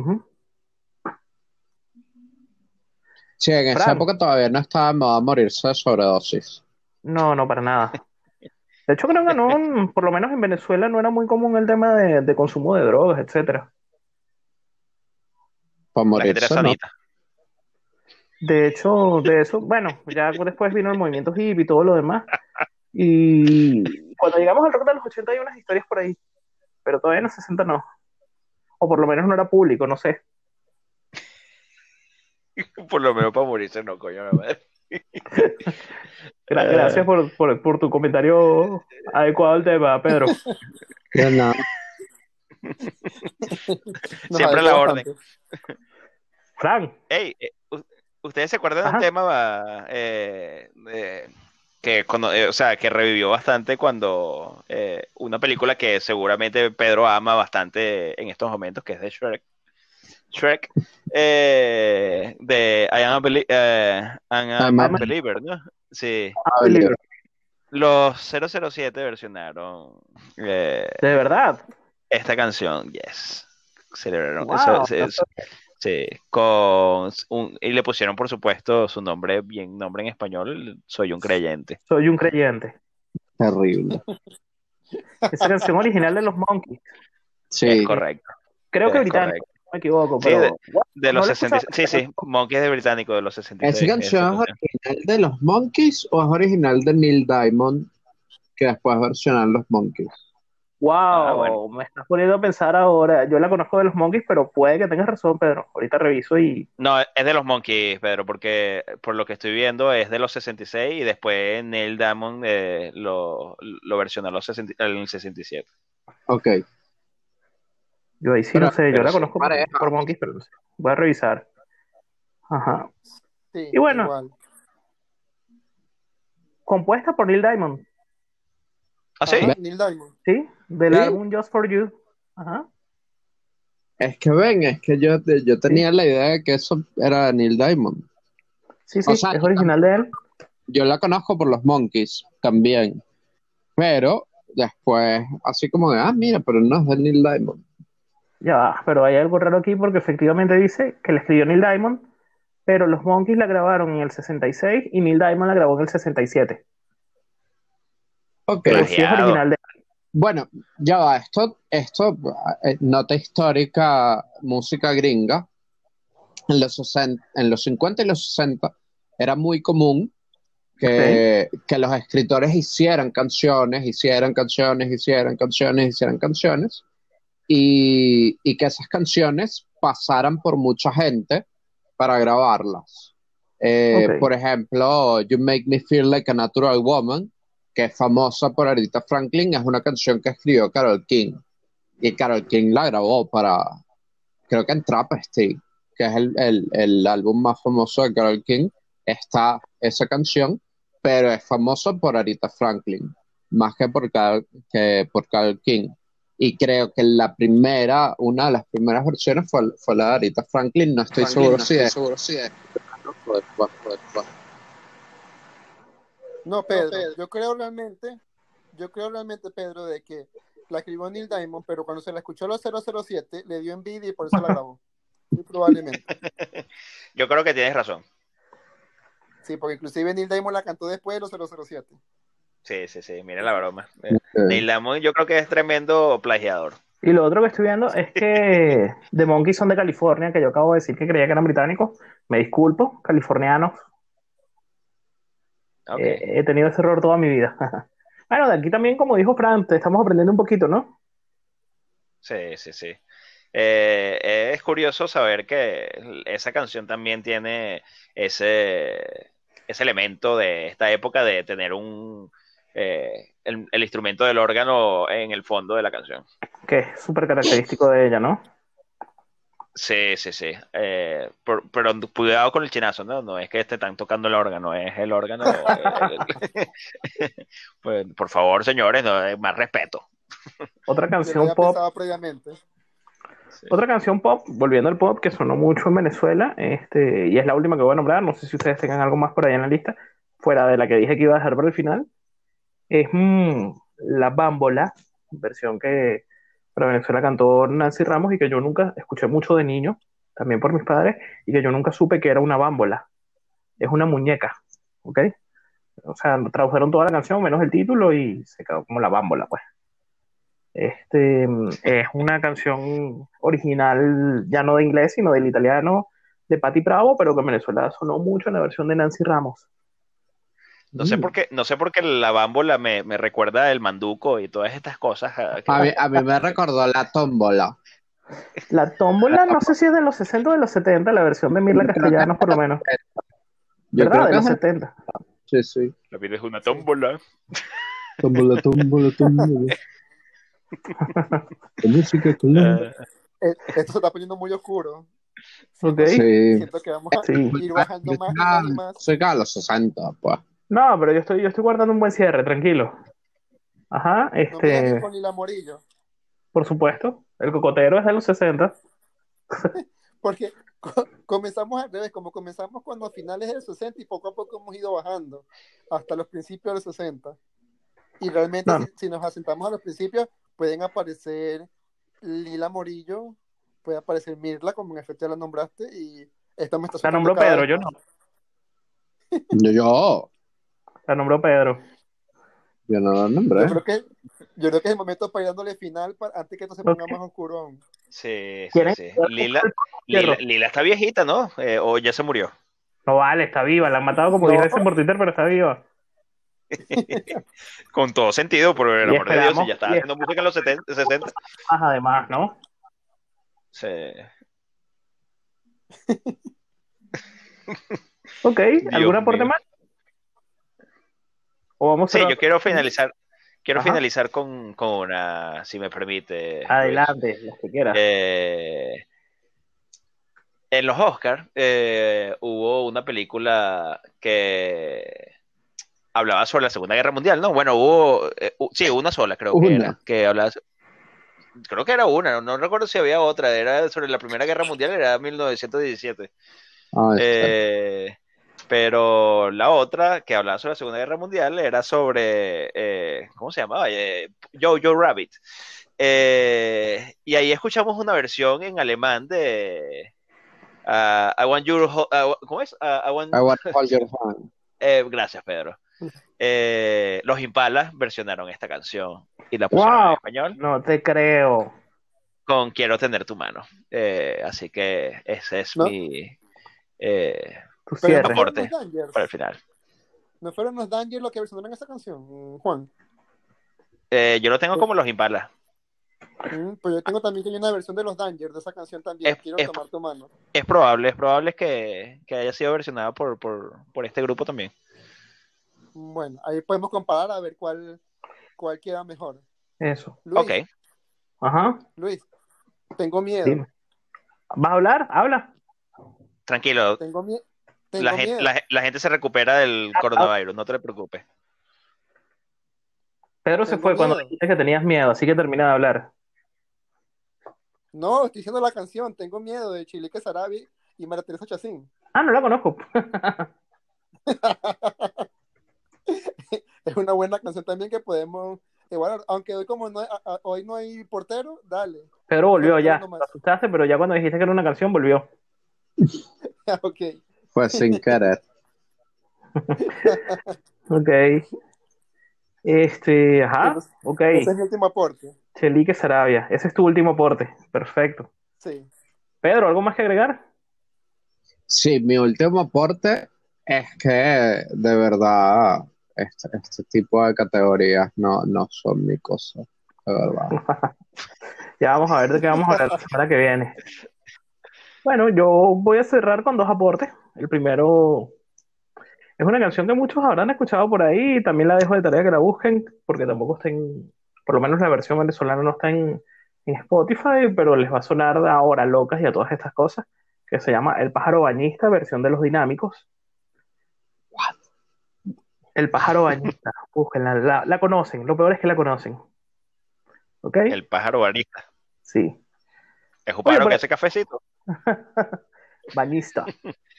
Sí, en esa época todavía no estaba a morirse de sobredosis. No, no, para nada. De hecho, creo que no, por lo menos en Venezuela no era muy común el tema de, consumo de drogas, etcétera. Para morirse, ¿no? De hecho, de eso, bueno, ya después vino el movimiento hippie y todo lo demás. Y cuando llegamos al rock de los 80 hay unas historias por ahí, pero todavía en los 60 no. O por lo menos no era público, no sé. por lo menos para morirse no, coño, madre. Gracias por, tu comentario adecuado al tema, Pedro. Siempre la orden. Frank. Hey, eh, ¿ustedes se acuerdan de un tema eh, que, cuando, eh, o sea, que revivió bastante cuando una película que seguramente Pedro ama bastante en estos momentos, que es de Shrek? Shrek, eh, de I Am a, Believer, ¿no? Sí. Los 007 versionaron. Eh, ¿De verdad? Esta canción, yes. Celebraron. sí, con un, y le pusieron, por supuesto, su nombre, bien nombre en español, Soy un creyente. Soy un creyente. Terrible. Esa canción original de los Monkeys. Sí. Es correcto. Creo que británico me equivoco, pero. de, los 66. Sí, sí, Monkeys de británico de los 66. ¿Esa canción es original de los Monkeys o es original de Neil Diamond que después versionan los Monkeys? Wow, ah, me estás poniendo a pensar ahora. Yo la conozco de los Monkeys, pero puede que tengas razón, Pedro. Ahorita reviso y. No, es de los Monkeys, Pedro, porque por lo que estoy viendo es de los 66 y después Neil Diamond eh, lo, lo versionó en el 67. Ok. Yo ahí sí no sé, yo la conozco por, Monkeys, pero no sé. Voy a revisar. Ajá. y bueno, compuesta por Neil Diamond. ¿Ah, sí? Ajá, Neil Diamond. ¿Sí? Del Sí. álbum Just for You. Ajá. Es que ven, es que yo, yo tenía la idea de que eso era Neil Diamond. Sí, sí, O sea, es original de él. Yo la conozco por los Monkeys también. Pero después, así como de, ah, mira, pero no es de Neil Diamond. Ya va, pero hay algo raro aquí porque efectivamente dice que la escribió Neil Diamond, pero los Monkeys la grabaron en el 66 y Neil Diamond la grabó en el 67. Ok. Sí es original de. Bueno, ya va, esto, esto, eh, nota histórica, música gringa, en los, 60 en los 50 y los 60 era muy común que, que los escritores hicieran canciones, hicieran canciones, hicieran canciones, hicieran canciones, y, y que esas canciones pasaran por mucha gente para grabarlas. Eh, Ok. Por ejemplo, You Make Me Feel Like a Natural Woman, que es famosa por Aretha Franklin, es una canción que escribió Carol King. Y Carol King la grabó para, creo que en Travesty, que es el, el, el álbum más famoso de Carol King, está esa canción, pero es famoso por Aretha Franklin, más que por que por Carol King. Y creo que la primera, una de las primeras versiones fue, fue la de Aretha Franklin, no estoy seguro si es. seguro si es. No, Pedro, yo creo realmente, yo creo realmente, Pedro, de que la escribió Neil Diamond, pero cuando se la escuchó a los 007, le dio envidia y por eso la grabó. Muy probablemente. Yo creo que tienes razón. Sí, porque inclusive Neil Diamond la cantó después de los 007. Sí, sí, sí, mira la broma. Eh, Neil Diamond yo creo que es tremendo plagiador. Y lo otro que estoy viendo es que The Monkeys son de California, que yo acabo de decir que creía que eran británicos. Me disculpo, californianos. Eh, he tenido ese error toda mi vida. bueno, de aquí también, como dijo Fran, te estamos aprendiendo un poquito, ¿no? Sí, sí, sí. Eh, es curioso saber que esa canción también tiene ese, ese elemento de esta época de tener un eh, el, el instrumento del órgano en el fondo de la canción. Que es súper característico de ella, ¿no? Sí, sí, sí. Eh, por- pero cuidado con el chinazo, ¿no? No es que te están tocando el órgano, es el órgano. el- pues, por favor, señores, no, eh, más respeto. Otra canción pop pensado previamente. Sí. Otra canción pop, volviendo al pop, que sonó mucho en Venezuela, este, y es la última que voy a nombrar, no sé si ustedes tengan algo más por ahí en la lista, fuera de la que dije que iba a dejar para el final, es mm, La Bámbola, versión que para Venezuela cantó Nancy Ramos y que yo nunca escuché mucho de niño, también por mis padres, y que yo nunca supe que era una bámbola. Es una muñeca, ¿ok? O sea, tradujeron toda la canción menos el título y se quedó como La Bámbola, pues. Este es una canción original, ya no de inglés, sino del italiano de Patti Bravo, pero que en Venezuela sonó mucho en la versión de Nancy Ramos. No sé Mm. por qué, no sé por qué la bámbola me, me recuerda el manduco y todas estas cosas. ah, A mí, a mí me recordó la tómbola. La tómbola, no sé si es de los 60 o de los 70, la versión de Mirla Castellanos, por lo menos. Yo ¿Verdad? creo De que los es 70. Sí, sí. La vida es una tómbola. Tómbola, tómbola, tómbola. La música con la- Eh, Esto se está poniendo muy oscuro. Ok. Sí. Siento que vamos a Sí. ir bajando más y más y más. Música de los 60, pues. No, pero yo estoy, yo estoy guardando un buen cierre, tranquilo. Ajá, este, con Lila Morillo. por supuesto, el cocotero es de los 60. Porque co- comenzamos al revés, como comenzamos cuando a finales del 60 y poco a poco hemos ido bajando hasta los principios de los 60. Y realmente No. si, si nos asentamos a los principios, pueden aparecer Lila Morillo, puede aparecer Mirla, como en efecto ya la nombraste, y esta me está La nombró Pedro, yo no. Yo, yo, La nombró Pedro. yo no Yo nombré. creo que yo creo que es el momento para ir dándole final para, antes que esto se ponga más oscuro aún. sí, sí, sí. Lila, Lila, Lila está viejita, ¿no? Eh, o ya se murió. No vale, está viva. La han matado como No. 10 veces por Twitter, pero está viva. Con todo sentido, por el amor de Dios, si ya estaba haciendo música en los 70, 60. Más además, ¿no? Sí. Ok, ¿algún Dios aporte mío. más? O vamos Sí, a yo quiero finalizar, quiero Ajá. finalizar con, con una, si me permite. Adelante, las que quieras. Eh, en los Oscars hubo una película que hablaba sobre la Segunda Guerra Mundial, ¿no? Bueno, hubo, eh, sí, una sola creo que Una. era, que hablaba, creo que era una, no, no recuerdo si había otra, era sobre la Primera Guerra Mundial, era 1917. Ah, Eh, pero la otra que hablaba sobre la Segunda Guerra Mundial era sobre, eh, ¿cómo se llamaba? Eh, Jojo Rabbit. Eh, y ahí escuchamos una versión en alemán de ah, I Want Your ah, ¿Cómo es? Ah, I want- I hold your hand. eh, gracias, Pedro. Eh, los Impalas versionaron esta canción y la pusieron en Wow. español No te creo. con Quiero tener tu mano. Eh, así que ese es ¿No? mi eh, Tu cierre. no fueron los Dangers. para el final. ¿No fueron los Dangers los que versionaron esa canción, Juan? Eh, yo lo tengo como los Impalas. Mm, Pues yo tengo también que hay una versión de los Dangers de esa canción también. Es- Quiero es- tomar tu mano. Es probable, es probable que, que haya sido versionada por, por, por este grupo también. Bueno, ahí podemos comparar a ver cuál, cuál queda mejor. Eso. Luis, Ok. Ajá. Luis, tengo miedo. Dime. ¿Vas a hablar? Habla. Tranquilo, Tengo, mie- tengo la miedo. gente, la, la gente se recupera del coronavirus, no te preocupes. Pedro se Tengo fue cuando dijiste que tenías miedo, así que termina de hablar. No, estoy diciendo la canción. Tengo miedo de Chilique Sarabi y María Teresa Chacín. Ah, no la conozco. Es una buena canción también que podemos evaluar. Aunque hoy como no hay, a- a- hoy no hay portero, dale. Pedro volvió No, ya. Lo asustaste, pero ya cuando dijiste que era una canción, volvió. ok. Fue sin querer. Ok. Este, ajá. Ok. Ese es mi último aporte. Chelique Sarabia. Ese es tu último aporte. Perfecto. Sí. Pedro, ¿algo más que agregar? Sí, mi último aporte es que de verdad este, este tipo de categorías no, no son mi cosa, de verdad. Ya vamos a ver de qué vamos a hablar la semana que viene. Bueno, yo voy a cerrar con dos aportes. El primero es una canción que muchos habrán escuchado por ahí. También la dejo de tarea que la busquen, porque tampoco está en, por lo menos la versión venezolana no está en, en Spotify, pero les va a sonar ahora locas y a todas estas cosas, que se llama El pájaro bañista, versión de los dinámicos. El pájaro bañista, búsquenla, la, la conocen, lo peor es que la conocen. ¿Ok? El pájaro banista. Sí. Es un pájaro que hace cafecito. Bañista. Ah,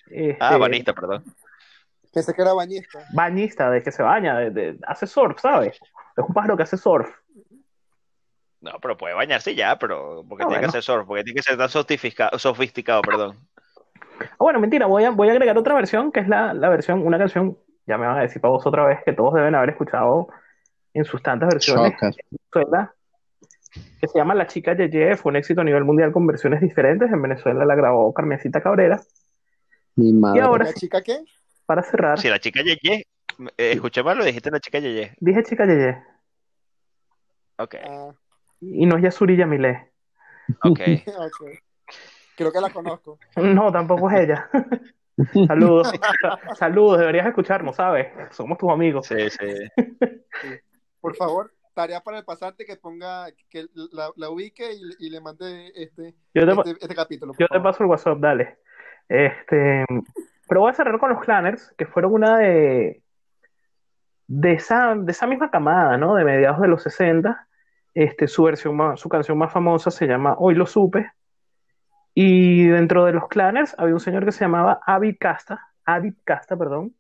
Este, banista, perdón. Pensé que era bañista. Bañista, de que se baña, de, de- hace surf, ¿sabes? Es un pájaro que hace surf. No, pero puede bañarse ya, pero porque Ah, tiene que hacer surf, porque tiene que ser tan sofisticado, sofisticado, perdón. Ah, bueno, mentira, voy a, voy a agregar otra versión, que es la, la versión, una canción, ya me van a decir para vos otra vez, que todos deben haber escuchado en sus tantas versiones, Shocker. Que se llama La Chica Yeye, fue un éxito a nivel mundial con versiones diferentes, en Venezuela la grabó Carmencita Cabrera, Mi y madre. ahora ¿La sí, chica qué? para cerrar, Si la chica Yeye, eh, escuché mal, lo dijiste la chica Yeye. dije Chica Yeye, Ok, Ah, y no es Yasuri Yamile. ok. ok. Creo que la conozco. No, tampoco es ella. Saludos, saludos, deberías escucharnos, ¿sabes? Somos tus amigos. Sí, sí. Por favor, tarea para el pasante que ponga, que la, la ubique y, y le mande este, Yo te, este, este capítulo. yo te paso el WhatsApp, dale. Este, pero voy a cerrar con los Clanners, que fueron una de, de esa, de esa misma camada, ¿no? De mediados de los 60. Este, su versión más- su canción más famosa se llama Hoy lo supe. Y dentro de los Clanners había un señor que se llamaba Avid Casta, Avid Casta, perdón,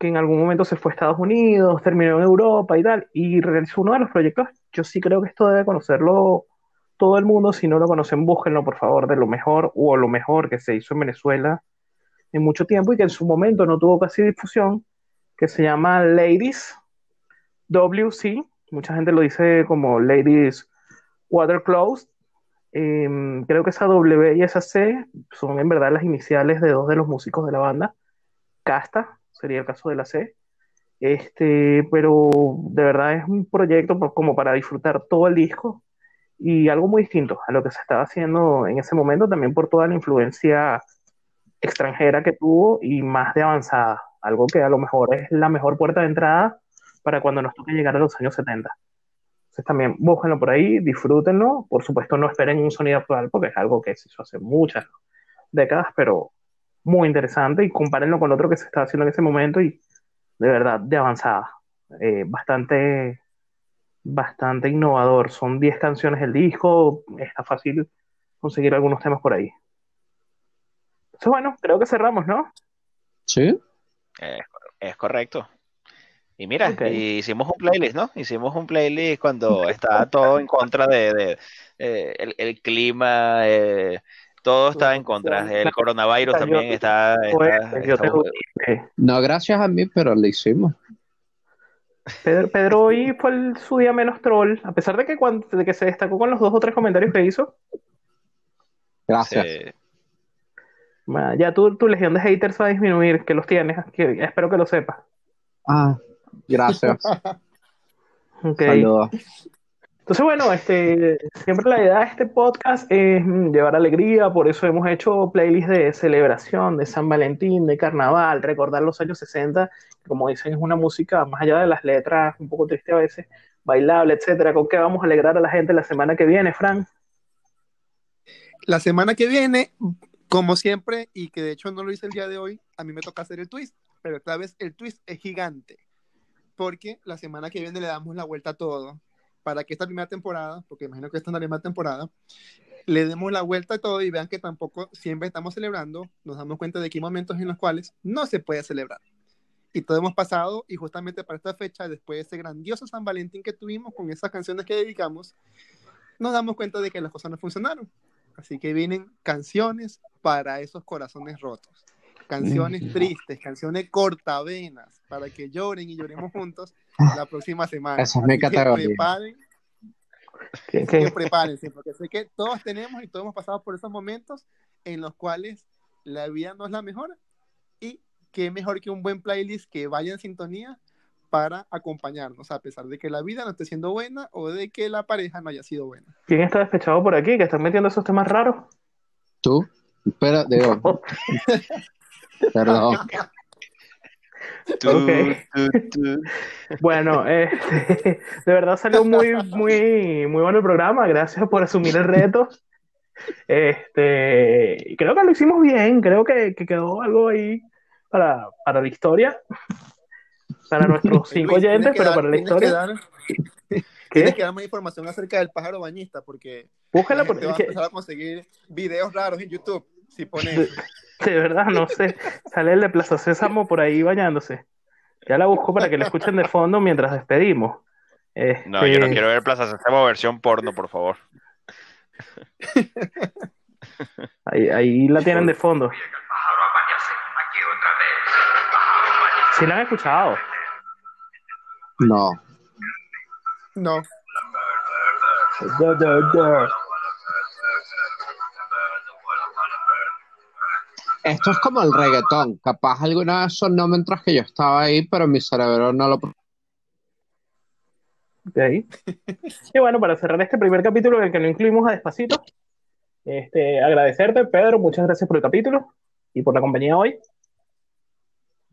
que en algún momento se fue a Estados Unidos, terminó en Europa y tal, y realizó uno de los proyectos, yo sí creo que esto debe conocerlo todo el mundo, si no lo conocen, búsquenlo por favor, de lo mejor o lo mejor que se hizo en Venezuela en mucho tiempo y que en su momento no tuvo casi difusión, que se llama Ladies WC, mucha gente lo dice como Ladies Water Closed. Em, creo que esa W y esa C son en verdad las iniciales de dos de los músicos de la banda. Casta sería el caso de la C. Este, pero de verdad es un proyecto por- como para disfrutar todo el disco y algo muy distinto a lo que se estaba haciendo en ese momento, también por toda la influencia extranjera que tuvo y más de avanzada, algo que a lo mejor es la mejor puerta de entrada para cuando nos toque llegar a los años 70. Entonces también búsquenlo por ahí, disfrútenlo, por supuesto no esperen un sonido actual porque es algo que se hizo hace muchas décadas, pero muy interesante y compárenlo con otro que se estaba haciendo en ese momento y de verdad, de avanzada. Eh, bastante, bastante innovador. Son 10 canciones el disco, está fácil conseguir algunos temas por ahí. Entonces, bueno, creo que cerramos, ¿no? Sí. Es, es correcto. Y mira, hicimos un playlist, ¿no? Hicimos un playlist cuando estaba todo en contra de, de, eh, el, el clima, eh, todo estaba en contra. El coronavirus también está, está- está- No gracias a mí, pero lo hicimos. Pedro, Pedro hoy fue el- su día menos troll, a pesar de que, cuando, de que se destacó con los dos o tres comentarios que hizo. Gracias. sí. Ya tu, tu legión de haters va a disminuir, que los tienes, que, espero que lo sepas. Ah, gracias. Ok. Saludos. Entonces, bueno, este, siempre la idea de este podcast es mm, llevar alegría, por eso hemos hecho playlists de celebración, de San Valentín, de carnaval, recordar los años 60, que como dicen, es una música más allá de las letras, un poco triste a veces, bailable, etcétera. ¿Con qué vamos a alegrar a la gente la semana que viene, Fran? La semana que viene, como siempre, y que de hecho no lo hice el día de hoy, a mí me toca hacer el twist, pero esta vez el twist es gigante, porque la semana que viene le damos la vuelta a todo, para que esta primera temporada, porque imagino que esta es la primera temporada, le demos la vuelta a todo y vean que tampoco siempre estamos celebrando, nos damos cuenta de que hay momentos en los cuales no se puede celebrar. Y todo hemos pasado, y justamente para esta fecha, después de ese grandioso San Valentín que tuvimos con esas canciones que dedicamos, nos damos cuenta de que las cosas no funcionaron. Así que vienen canciones para esos corazones rotos. Canciones tristes, canciones cortavenas, para que lloren y lloremos juntos la próxima semana. Esa es mi Así que categoría. preparen, ¿Qué- así qué- que prepárense, porque sé que todos tenemos y todos hemos pasado por esos momentos en los cuales la vida no es la mejor y qué mejor que un buen playlist que vaya en sintonía para acompañarnos, a pesar de que la vida no esté siendo buena o de que la pareja no haya sido buena. ¿Quién está despechado por aquí que están metiendo esos temas raros? ¿Tú? Pero, digo, perdón. Tú, Ok. tú, tú. Bueno, este, de verdad salió muy, muy, muy bueno el programa. Gracias por asumir el reto. Este, creo que lo hicimos bien. Creo que, que quedó algo ahí para, para la historia. Para nuestros cinco Luis, oyentes, que pero dar- para la que historia. dar- Tienes ¿Qué? que dar más información acerca del pájaro bañista, porque Búscala la gente va a porque empezar a conseguir videos raros en YouTube si pones de, verdad no sé. Sale el de Plaza Sésamo por ahí bañándose. Ya la busco para que la escuchen de fondo mientras despedimos. No, yo no Este, quiero ver Plaza Sésamo versión porno, por favor. Ahí, ahí la tienen de fondo. Sí la han escuchado. No. No, Esto es como el reggaetón. Capaz alguna vez sonó mientras que yo estaba ahí, pero mi cerebro no lo... Ok. Y bueno, para cerrar este primer capítulo en el que no incluimos a Despacito, este, agradecerte, Pedro, muchas gracias por el capítulo y por la compañía hoy.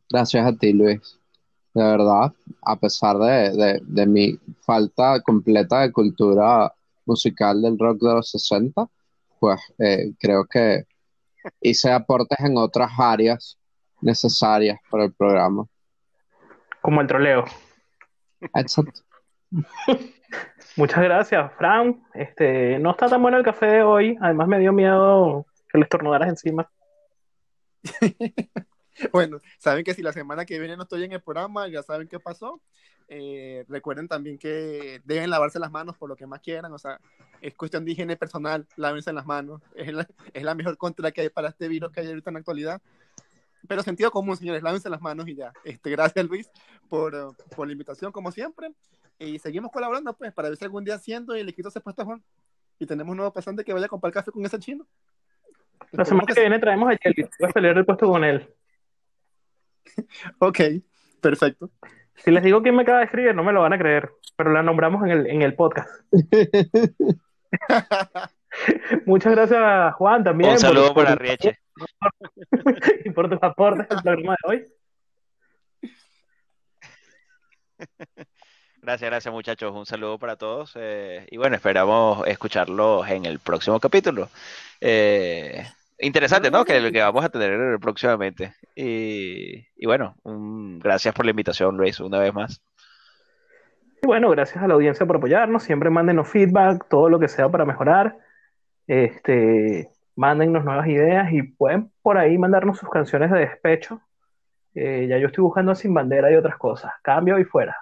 Gracias a ti, Luis. De verdad, a pesar de, de- de mi falta completa de cultura musical del rock de los 60, pues eh, creo que hice aportes en otras áreas necesarias para el programa. Como el troleo. Exacto. Muchas gracias, Fran. Este, no está tan bueno el café de hoy, además me dio miedo que le estornudaras encima. bueno, saben que si la semana que viene no estoy en el programa, ya saben qué pasó. Eh, recuerden también que deben lavarse las manos por lo que más quieran, o sea, es cuestión de higiene personal, lávense las manos, es la, es la mejor contra que hay para este virus que hay ahorita en la actualidad. Pero sentido común, señores, lávense las manos y ya. Este, gracias, Luis, por, por la invitación, como siempre. Y seguimos colaborando, pues, para ver si algún día haciendo y le quito ese puesto a Juan. Y tenemos un nuevo pasante que vaya a comprar café con ese chino. La semana que que viene traemos a Jelly, voy a pelear el puesto con él. Ok, perfecto. Si les digo quién me acaba de escribir, no me lo van a creer, pero la nombramos en el, en el podcast. Muchas gracias, Juan, también. Un saludo por- para por- Rieche. y por tus aportes al programa de hoy. Gracias, gracias muchachos. Un saludo para todos. eh, y bueno, esperamos escucharlos en el próximo capítulo. Eh, interesante, ¿no? Que, que vamos a tener próximamente. Y, y bueno, un- gracias por la invitación, Luis, una vez más. Y bueno, gracias a la audiencia por apoyarnos. Siempre mándenos feedback, todo lo que sea para mejorar. Este, mándennos nuevas ideas y pueden por ahí mandarnos sus canciones de despecho. Eh, ya yo estoy buscando Sin Bandera y otras cosas. Cambio y fuera.